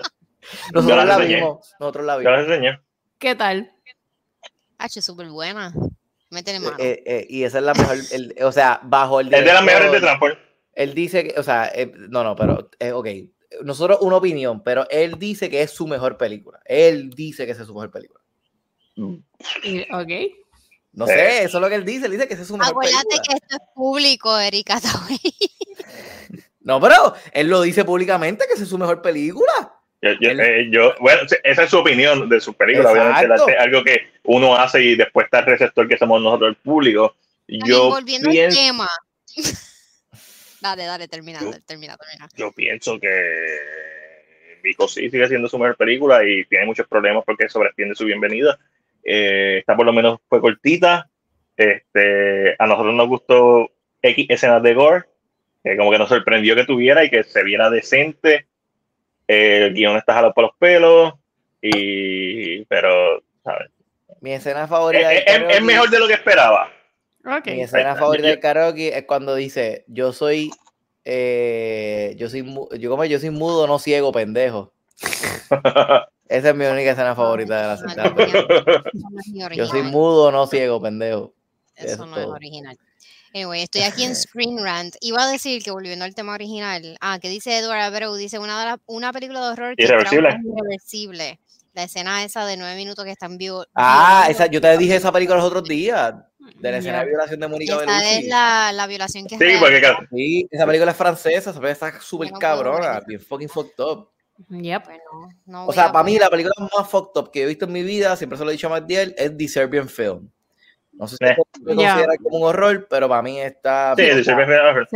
Nosotros la vimos, nosotros la vimos. enseñé. ¿Qué tal? H, súper buena. Métele mano. Eh, eh, y esa es la mejor, el- o sea, bajo el Es de las mejores de director, transport. Él dice que, o sea, eh, no, no, pero, eh, ok, nosotros una opinión, pero él dice que es su mejor película. Él dice que esa es su mejor película. Ok. No sé, eso es lo que él dice, él dice que esa es su mejor Acuérdate película. que esto es público, Erika Tawai. No, pero él lo dice públicamente que esa es su mejor película. Yo, yo- Él- eh, yo- bueno, esa es su opinión de su película. Obviamente, la- algo que uno hace y después está el receptor que somos nosotros, el público. Yo Volviendo al pienso, tema. dale, dale, termina, Yo- termina, termina. yo pienso que Vico sí sigue siendo su mejor película y tiene muchos problemas porque sobreextiende su bienvenida. Eh, esta por lo menos fue cortita. Este, a nosotros nos gustó X escenas de gore, que como que nos sorprendió que tuviera y que se viera decente. Eh, el guion está jalado por los pelos, y, pero ¿sabes? Mi escena Es, favorita es- mejor de lo que esperaba. Mi escena favorita Yo- del karaoke es cuando dice, yo soy, eh, yo soy, yo como yo soy mudo, no ciego, pendejo. Esa es mi única escena favorita de la Yo soy mudo, no ciego, pendejo. Eso eso no es todo. original. Anyway, estoy aquí en Screen Rant. Iba a decir que volviendo al tema original, ah, que dice Edward Abreu, dice una, de las- una película de horror que Irreversible. irreversible. La escena esa de nueve minutos que están vivo. Ah, violando. esa, yo te dije esa película los otros días, de la escena de violación de Mónica Esa es Bellucci. la, la violación que Sí, porque claro, Sí, esa película es francesa, esa película está súper no cabrona, bien fucking fucked up. Yep. Pues no, O sea, para mí la película más fucked up que he visto en mi vida, siempre se lo he dicho a Magdiel, es The Serbian Film. No sé si Eh. se Ya. considera como un horror, pero para mí está... sí. Se, se considera horror.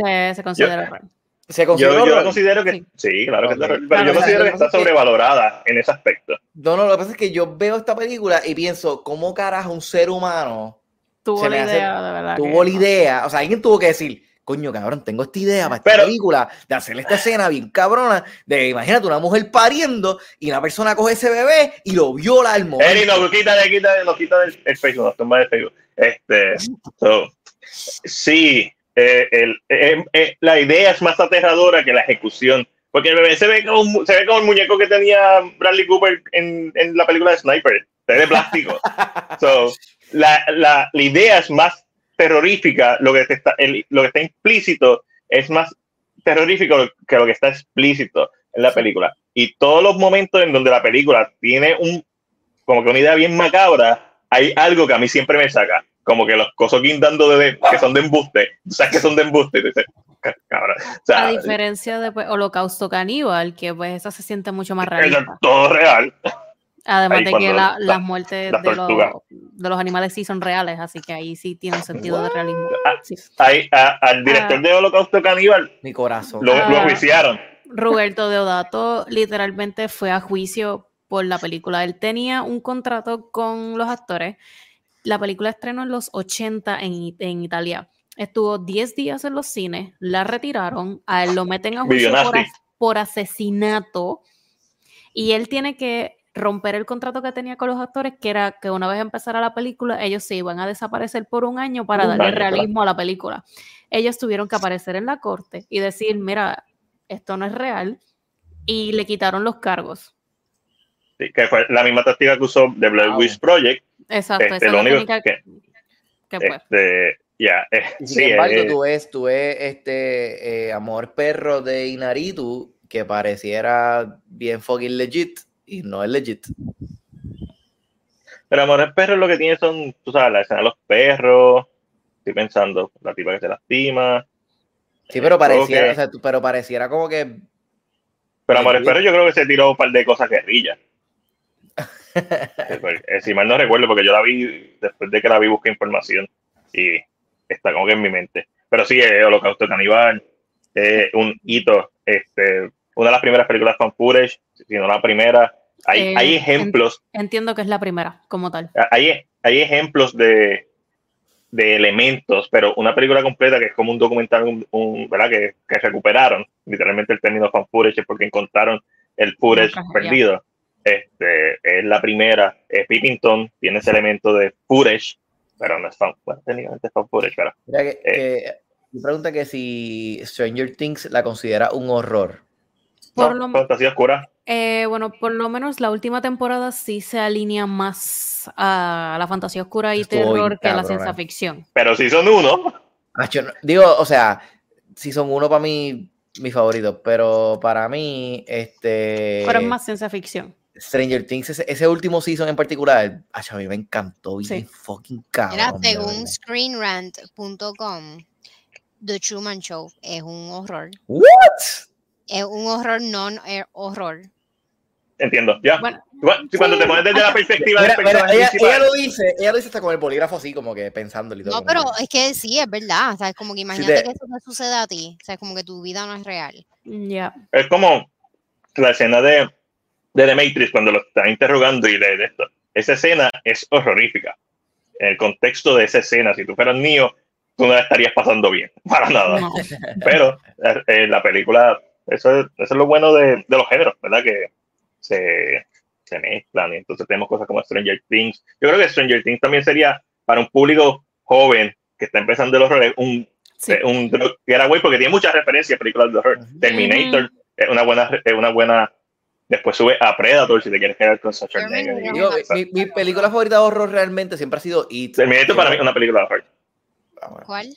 Se Yo, considera yo horror. considero que Sí. sí, claro que Ok. está, pero Claro, yo o sea, considero que está es que- sobrevalorada en ese aspecto. No, no, lo que pasa es que yo veo esta película y pienso, ¿cómo carajo un ser humano Tuvo Se la hace- idea, de verdad. tuvo la idea? O sea, alguien tuvo que decir, coño, cabrón, tengo esta idea para esta Pero- película, de hacer esta escena bien cabrona, de imagínate una mujer pariendo y una persona coge ese bebé y lo viola al momento. Eri, no, quítale, quítale, no quita del el Facebook, no tumba del Facebook. Este, so, sí, eh, el- eh, eh, la idea es más aterradora que la ejecución. Porque el bebé se ve como, se ve como el muñeco que tenía Bradley Cooper en, en la película de Sniper. Se ve de plástico. So, la, la, la idea es más terrorífica, lo que, te está, el- lo que está implícito es más terrorífico que lo que está explícito en la película. Y todos los momentos en donde la película tiene un como que una idea bien macabra, hay algo que a mí siempre me saca. Como que los cosas guindando de, que son de embuste, sabes que son de embuste, y dices, "Ca- cabrón. O sea, A diferencia de pues, Holocausto Caníbal, que pues esa se siente mucho más realista. todo real. Además ahí de que cuando la- la- las muertes las de los, de los animales sí son reales, así que ahí sí tiene un sentido de realismo. Ah, Sí. Hay, a- al director Ah. de Holocausto Caníbal Mi corazón. lo, Ah. lo juiciaron. Roberto Deodato literalmente fue a juicio por la película. Él tenía un contrato con los actores. La película estrenó en los 80 en, en Italia. Estuvo 10 días en los cines, la retiraron, a él lo meten a juicio por asesinato y él tiene que romper el contrato que tenía con los actores, que era que una vez empezara la película, ellos se iban a desaparecer por un año para Un darle año, claro. realismo a la película. Ellos tuvieron que aparecer en la corte y decir, mira, esto no es real, y le quitaron los cargos. Sí, que fue la misma táctica que usó The Blair Wow. Witch Project. Exacto, Este, esa es lo la único técnica que- que, pues, Este, ya, eh, sin sí, embargo, eh, tú ves, tú ves este eh, Amor Perro de Inaritu que pareciera bien fucking legit y no es legit. Pero Amores Perros lo que tiene son, tú sabes, la escena de los perros. Estoy pensando, la tipa que se lastima. Sí, pero pareciera, o sea, pero pareciera como que Pero Amores Sí. Perros yo creo que se tiró un par de cosas guerrillas. Eh, si mal no recuerdo, porque yo la vi después de que la vi, busqué información y está como que en mi mente. Pero sí, eh, Holocausto Caníbal, eh, un hito, este, una de las primeras películas fan footage, si no la primera. Hay, Eh, hay ejemplos, Entiendo que es la primera, como tal. hay, hay ejemplos de, de elementos, pero una película completa que es como un documental, un, un- ¿verdad? Que, que recuperaron, literalmente el término fan footage es porque encontraron el footage perdido. Este, es la primera, eh, Pippington tiene ese elemento de footage, pero no es fan, bueno, técnicamente es fan footage, pero Mira que, que- me pregunta que si Stranger Things la considera un horror. Por no, lo- fantasía oscura. Eh, bueno, por lo menos la última temporada sí se alinea más a la fantasía oscura y terror que a la ciencia ficción. Pero si son uno, Ah, yo no- digo, o sea, si son uno para mí, mi favorito, pero para mí, este. Pero es más ciencia ficción. Stranger Things, ese, ese último season en particular, a mí me encantó, bien Sí. fucking cabrón. Según screenrant.com, The Truman Show es un horror. What? Es un horror non-horror. entiendo, ya. Bueno, cuando te sí. pones desde la perspectiva Mira, del mira, ella, ella lo dice, ella lo dice hasta con el bolígrafo así, como que pensándolo y todo. No, pero que- es que sí, es verdad. O sea, es como que imagínate te- que eso te sucede a ti. O sea, es como que tu vida no es real. ya. es como la escena de, de The Matrix cuando lo está interrogando y de, de esto. Esa escena es horrorífica. En el contexto de esa escena, si tú fueras niño, tú no la estarías pasando bien, para nada. No. Pero eh, la película, eso es, eso es lo bueno de, de los géneros, ¿verdad? Que se, se mezclan. y entonces tenemos cosas como Stranger Things. Yo creo que Stranger Things también sería para un público joven que está empezando el horror, un, Sí. un getaway, porque tiene muchas referencias a películas de horror. Terminator es una buena, es una buena. Después sube a Predator si te quieres quedar con Schwarzenegger. Mi, mi película favorita de horror realmente siempre ha sido It. Terminator para mí es una película de horror. Ah. ¿Cuál?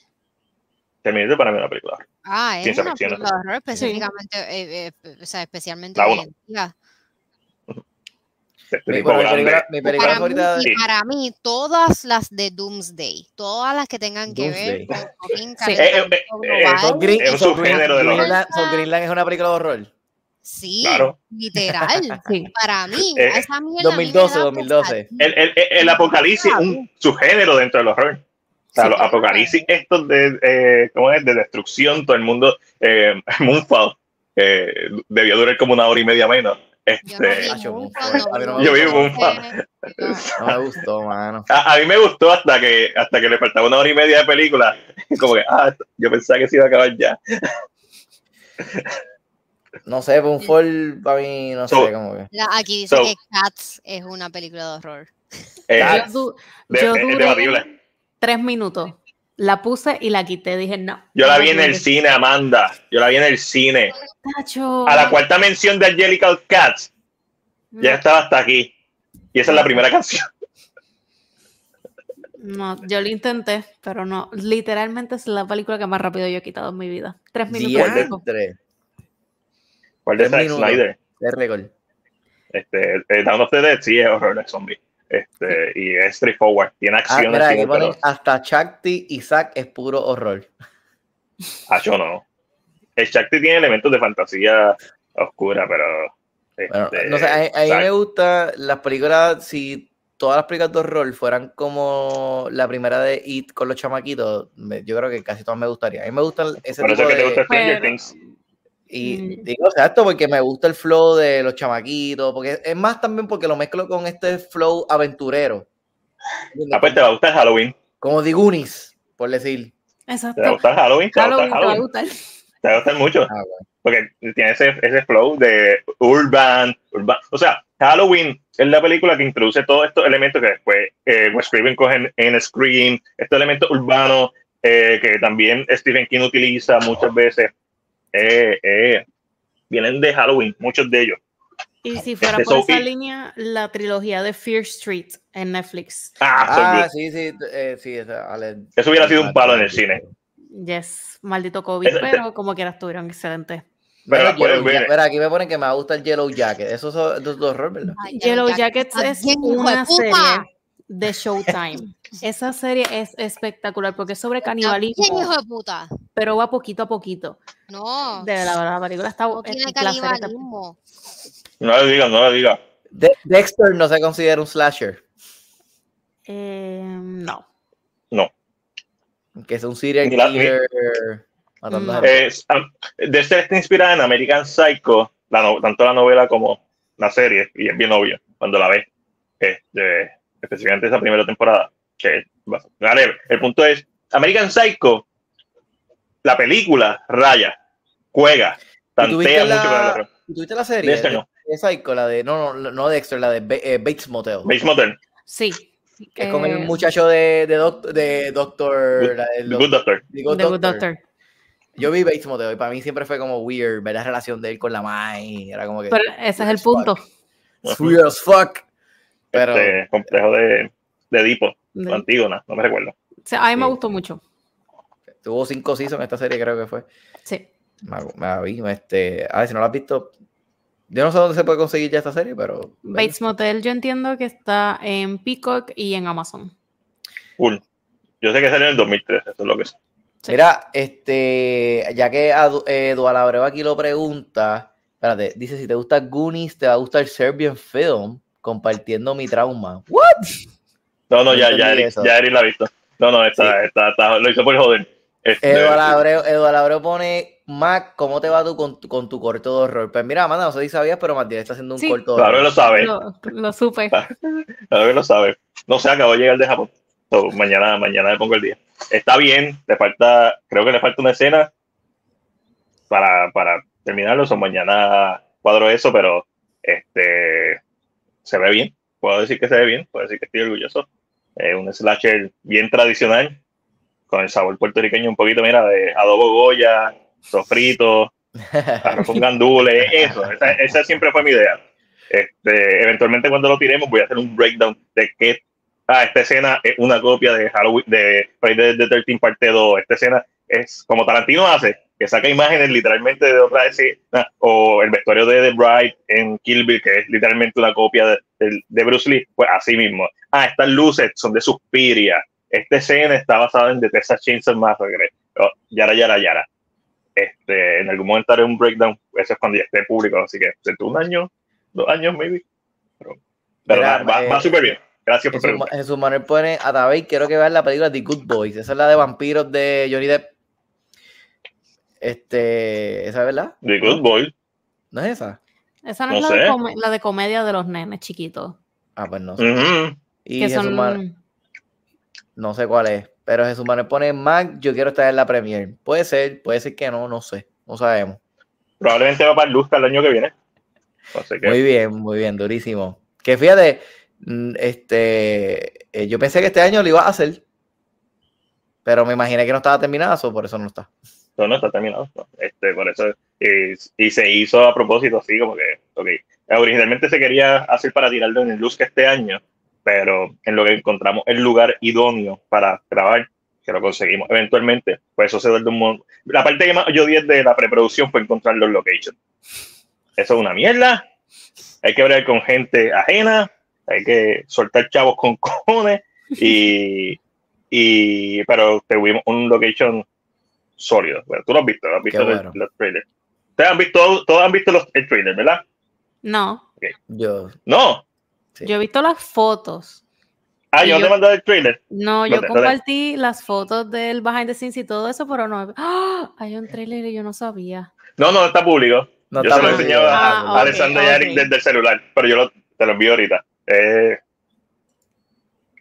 Terminator para mí es una película horror. Ah, es una ficción, película de horror específicamente, eh, eh, o sea, especialmente La uno. Este Mi, bueno, película, mi película Para favorita mí, de para mí, todas las de Doomsday, todas las que tengan que ver Doomsday. con fucking Sí. Eh, eh, eh, Son Green, Es un son subgénero de los Greenland, son Greenland es una película de horror. sí, Claro. literal. Sí. Para mí, Eh, esa mierda a mí me 2012, da 2012. pesadilla. El, el, el- el apocalipsis es un subgénero dentro del horror. O sea, Sí. los apocalipsis estos de, eh, ¿cómo es? de destrucción, todo el mundo, eh, Moonfall, eh, debió durar como una hora y media menos. Yo no Este, vi yo Moonfall. no vi me Yo vi Moon, Moonfall. no. No me gustó, mano. a, a mí me gustó hasta que, hasta que le faltaba una hora y media de película. Como que, ah, yo pensaba que se iba a acabar ya. No sé, un fall para mí, no So- sé, como que. La- aquí dice So- que Cats es una película de horror. Eh, Ah, Yo, du- duré. Tres minutos. La puse y la quité. Dije, no. Yo la vi en el cine, Amanda. Yo la vi en el cine. Tacho. A la cuarta mención de Angelical Cats, ya estaba hasta aquí. Y esa es la primera canción. No, yo lo intenté, pero no. Literalmente es la película que más rápido yo he quitado en mi vida. Tres minutos. Diantre, ¿Cuál de Tres Zack. Snyder? de récord. Este, eh, Dawn of the Dead sí es horror de zombie. Este, y es straightforward. Tiene Ah, acción. mira, así, aquí ponen pero- hasta Chakti y Zack es puro horror. Ah, yo no. El Shakti tiene elementos de fantasía oscura, pero. Bueno, este, no sé, a, a mí me gusta las películas, si todas las películas de horror fueran como la primera de It con los chamaquitos, me- yo creo que casi todas me gustaría. A mí me gustan ese Por eso tipo es que te gusta Stranger Pero- Things. Y Mm. digo exacto porque me gusta el flow de los chamaquitos, porque es más también porque lo mezclo con este flow aventurero. Ah, pues te va a gustar Halloween. Como The Goonies, por decir. Exacto. Te va a gustar Halloween. Te va a gustar Halloween te va a Halloween. gustar. Te va a gustar mucho. Ah, bueno. Porque tiene ese, ese flow de urban, urban. O sea, Halloween es la película que introduce todos estos elementos que después eh, Wes Craven coge en, en Scream, estos elementos urbanos eh, que también Stephen King utiliza muchas veces. Eh, eh, vienen de Halloween, muchos de ellos. Y si fuera Este, por so- esa línea, la trilogía de Fear Street en Netflix. Ah, Ah, sí, sí, eh, sí. esa, Ale- Eso hubiera sido un palo en el cine. Yes, maldito COVID, pero como quiera estuvieron excelentes. Pero aquí me ponen que me gusta el Yellow Jacket. Eso es eso es de horror, ¿verdad? Ay, Yellow Jack Jackets es una puta. serie de Showtime. Esa serie es espectacular porque es sobre canibalismo, hijo de puta. pero va poquito a poquito. No, De la, la película está no tiene canibalismo. No lo digas, no lo digas. De- Dexter no se considera un slasher, Eh, no. No. que es un serial killer. ah, Dexter está inspirada en American Psycho, la no- tanto la novela como la serie, y es bien obvio cuando la ves, este, específicamente esa primera temporada. Que, vale, el punto es, American Psycho, la película raya, juega, ¿Y tuviste tantea mucho con el la, horror. ¿y tuviste la serie? Dexter de, no. de Psycho, la de, no, no, no Dexter, la de eh, Bates Motel. Bates Motel, Sí. que es con el Eh, muchacho de, de, doc- de Doctor. Good- la- el The Good Doctor. The Good The Good Doctor. Yo vi Bates Motel y para mí siempre fue como weird ver la relación de él con la Mai. Era como que. Pero ese es el fuck. punto. It's weird as fuck. Pero. Este complejo de, de Edipo, De- o Antígona, no me recuerdo. o sea, a mí me Sí. gustó mucho. Tuvo cinco seasons esta serie, creo que fue. Sí. Me, me vi. Este, a ver, si no la has visto. Yo no sé dónde se puede conseguir ya esta serie, pero. Bates Motel yo entiendo que está en Peacock y en Amazon. Cool. Yo sé que salió en el 2003, eso es lo que sé. Sí. Mira, este, ya que Eduardo Abreu aquí lo pregunta, espérate, dice, si te gusta Goonies, te va a gustar Serbian Film, compartiendo mi trauma. ¿What? No, no, ya, ya, Eric, ya Eric la ha visto. No, no, está, está, está- lo hizo por joder. Este, Eduardo Abreu, Eduardo Abreu pone, Mac, ¿cómo te va tú con, tu- con tu corto de horror? Pues mira, Amanda, no sé si sabías, pero Matías está haciendo un Sí. corto de claro que horror. lo sabe, Lo, lo supe. claro que lo sabe. No sé, acabó de llegar de Japón. So, mañana, mañana le pongo el día. Está bien, le falta, creo que le falta una escena para, para terminarlo. So, mañana cuadro eso, pero este se ve bien. Puedo decir que se ve bien, puedo decir que estoy orgulloso. Es un slasher bien tradicional, con el sabor puertorriqueño un poquito, mira, de adobo goya, sofrito, arroz con gandules, eso, esa, esa siempre fue mi idea. Este, eventualmente cuando lo tiremos voy a hacer un breakdown de qué, ah, esta escena es una copia de Halloween, de Friday the 13 parte 2, esta escena es como Tarantino hace, que saca imágenes literalmente de otra escena, o el vestuario de The Bride en Kill Bill, que es literalmente una copia de, de- de Bruce Lee, pues así mismo. Ah, estas luces son de Suspiria, esta escena está basada en The Texas Chainsaw Massacre, oh, yara, yara, yara. Este, en algún momento haré un breakdown, eso es cuando ya esté público, así que de un año, dos años, maybe. Pero, pero Mira, nada, va, eh, va súper bien. Gracias por Jesús, preguntar. Jesús Manuel pone, a David, quiero que veas la película The Good Boys. Esa es la de vampiros de Johnny Depp. Este, ¿esa es verdad? The Good Boy. ¿No es esa? Esa no, No es la de, la comedia de los nenes chiquitos. Ah, pues no sé. Y Que Jesús son. Manuel- no sé cuál es. Pero Jesús Manuel pone Mac, yo quiero estar en la Premier. Puede ser, puede ser que no, no sé. No sabemos. Probablemente va para Luz el año que viene. Muy bien, muy bien, durísimo. Que fíjate, mm, este, eh, yo pensé que este año lo iba a hacer. Pero me imaginé que no estaba terminada, so por eso no está. No, no está terminado. no. Este, por eso, y, se hizo a propósito así, como que, ok. Originalmente se quería hacer para tirarlo en el Luz que este año, pero en lo que encontramos el lugar idóneo para grabar, que lo conseguimos eventualmente, pues eso se da un montón. La parte que más yo odié de la preproducción fue encontrar los locations. Eso es una mierda. Hay que hablar con gente ajena, hay que soltar chavos con cojones y, y pero tuvimos un location sólido. Bueno, tú lo has visto, lo has visto bueno. los trailers. Ustedes han visto, todos han visto los, el trailer, ¿verdad? No, Yo, No. sí. yo he visto las fotos. Ah, yo yo- te mandado el trailer. No, yo compartí las fotos del behind the scenes y todo eso, pero no. ¡Ah! Hay un trailer y yo no sabía. No, no, está público. no yo está se lo he enseñado a, Ah, a ok, Alessandra y a Eric ok. desde el celular, pero yo lo- te lo envío ahorita. Eh,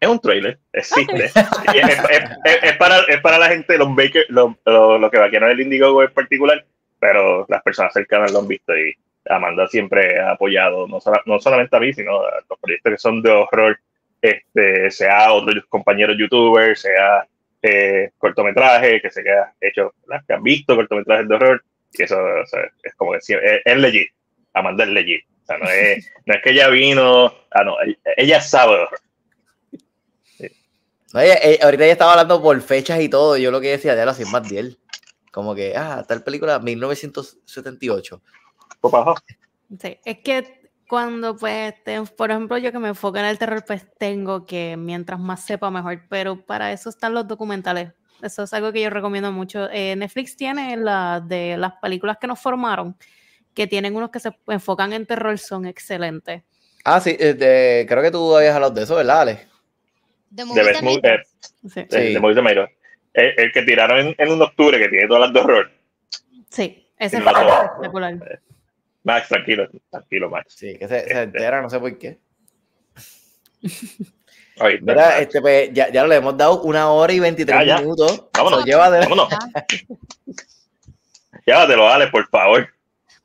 es un trailer, existe. Y es, es- es- es para, es para la gente, los bakers, los, los, los que vaqueros del Indiegogo en particular, pero las personas cercanas lo han visto y Amanda siempre ha apoyado, no, no solamente a mí, sino a los proyectos que son de horror, este, sea otros compañeros youtubers, sea eh, cortometrajes, que se ha hecho, ¿verdad? que han visto cortometrajes de horror, y eso o sea, es como que siempre- es, es legit. Amanda es legit. O sea, no es, no es que ella vino, ah, no, ella sabe de horror. Ella- ahorita ella estaba hablando por fechas y todo. Yo lo que decía, ya lo hacía más de él. Como que, ah, tal película 1978. Fue para abajo. Sí, es que cuando, pues, te- por ejemplo, yo que me enfoco en el terror, pues tengo que, mientras más sepa, mejor. Pero para eso están los documentales. Eso es algo que yo recomiendo mucho. Eh, Netflix tiene la de las películas que nos formaron, que tienen unos que se enfocan en terror, son excelentes. Ah, sí, eh, de- creo que tú habías hablado de eso, ¿verdad, Ale? The De Made eh, Sí. de- Sí. de Movie Tomato. El, el que tiraron en, en un octubre que tiene todas las de horror. Sí, ese pasó. espectacular. Max, tranquilo, tranquilo, Max. Sí, que se, se Este. entera, no sé por qué. Mira, este, pues, ya, ya le hemos dado una hora y 23 Ya, ya. minutos. Vámonos. So, llévatela. Vámonos. Llévatelo, Ale, por favor.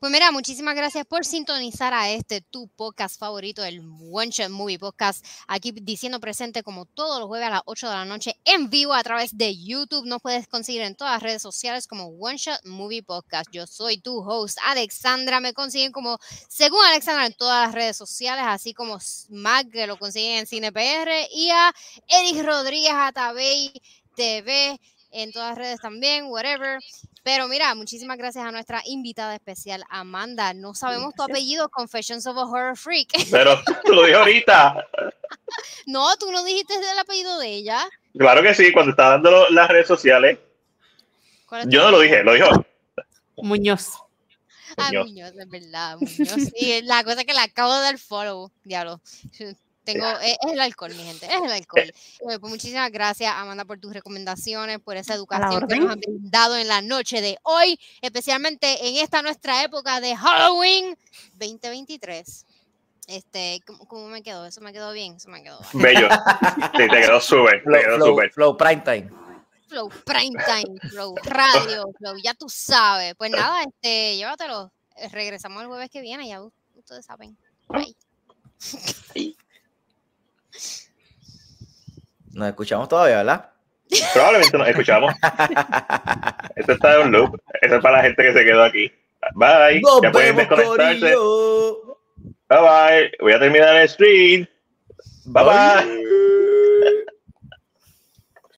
Pues mira, muchísimas gracias por sintonizar a este tu podcast favorito, el One Shot Movie Podcast. Aquí diciendo presente como todos los jueves a las 8 de la noche en vivo a través de YouTube. Nos puedes conseguir en todas las redes sociales como One Shot Movie Podcast. Yo soy tu host, Alexandra. Me consiguen como, según Alexandra, en todas las redes sociales, así como Mac, que lo consiguen en CinePR, y a Eric Rodríguez Atabey TV en todas las redes también, whatever. Pero mira, muchísimas gracias a nuestra invitada especial, Amanda. No sabemos tu apellido, Confessions of a Horror Freak. Pero tú lo dije ahorita. No, tú no dijiste el apellido de ella. Claro que sí, cuando estaba dando lo- las redes sociales. ¿Cuál es tu Yo no lo dije, lo dijo. Muñoz. Ah, Muñoz. Muñoz, es verdad, Muñoz. Sí, la cosa es que le acabo de dar follow, diablo. Tengo, es, es el alcohol, mi gente, es el alcohol. Eh, pues muchísimas gracias, Amanda, por tus recomendaciones, por esa educación que nos han brindado en la noche de hoy, especialmente en esta nuestra época de Halloween 2023. Este, ¿cómo, cómo me quedó? Eso me quedó bien, eso me quedó bien. Bello. Sí, te quedó súper. Te Flow, quedó flow, súper. flow prime time. Flow Prime Time, Flow Radio, Flow, ya tú sabes. Pues nada, este, llévatelo. Eh, Regresamos el jueves que viene, ya ustedes saben. Bye. Nos escuchamos todavía, ¿verdad? Probablemente nos escuchamos. Esto está en un loop. Eso es para la gente que se quedó aquí. Bye. Nos ya pueden vemos, desconectarse. corillo. Bye bye. Voy a terminar el stream. Bye bye. Bye.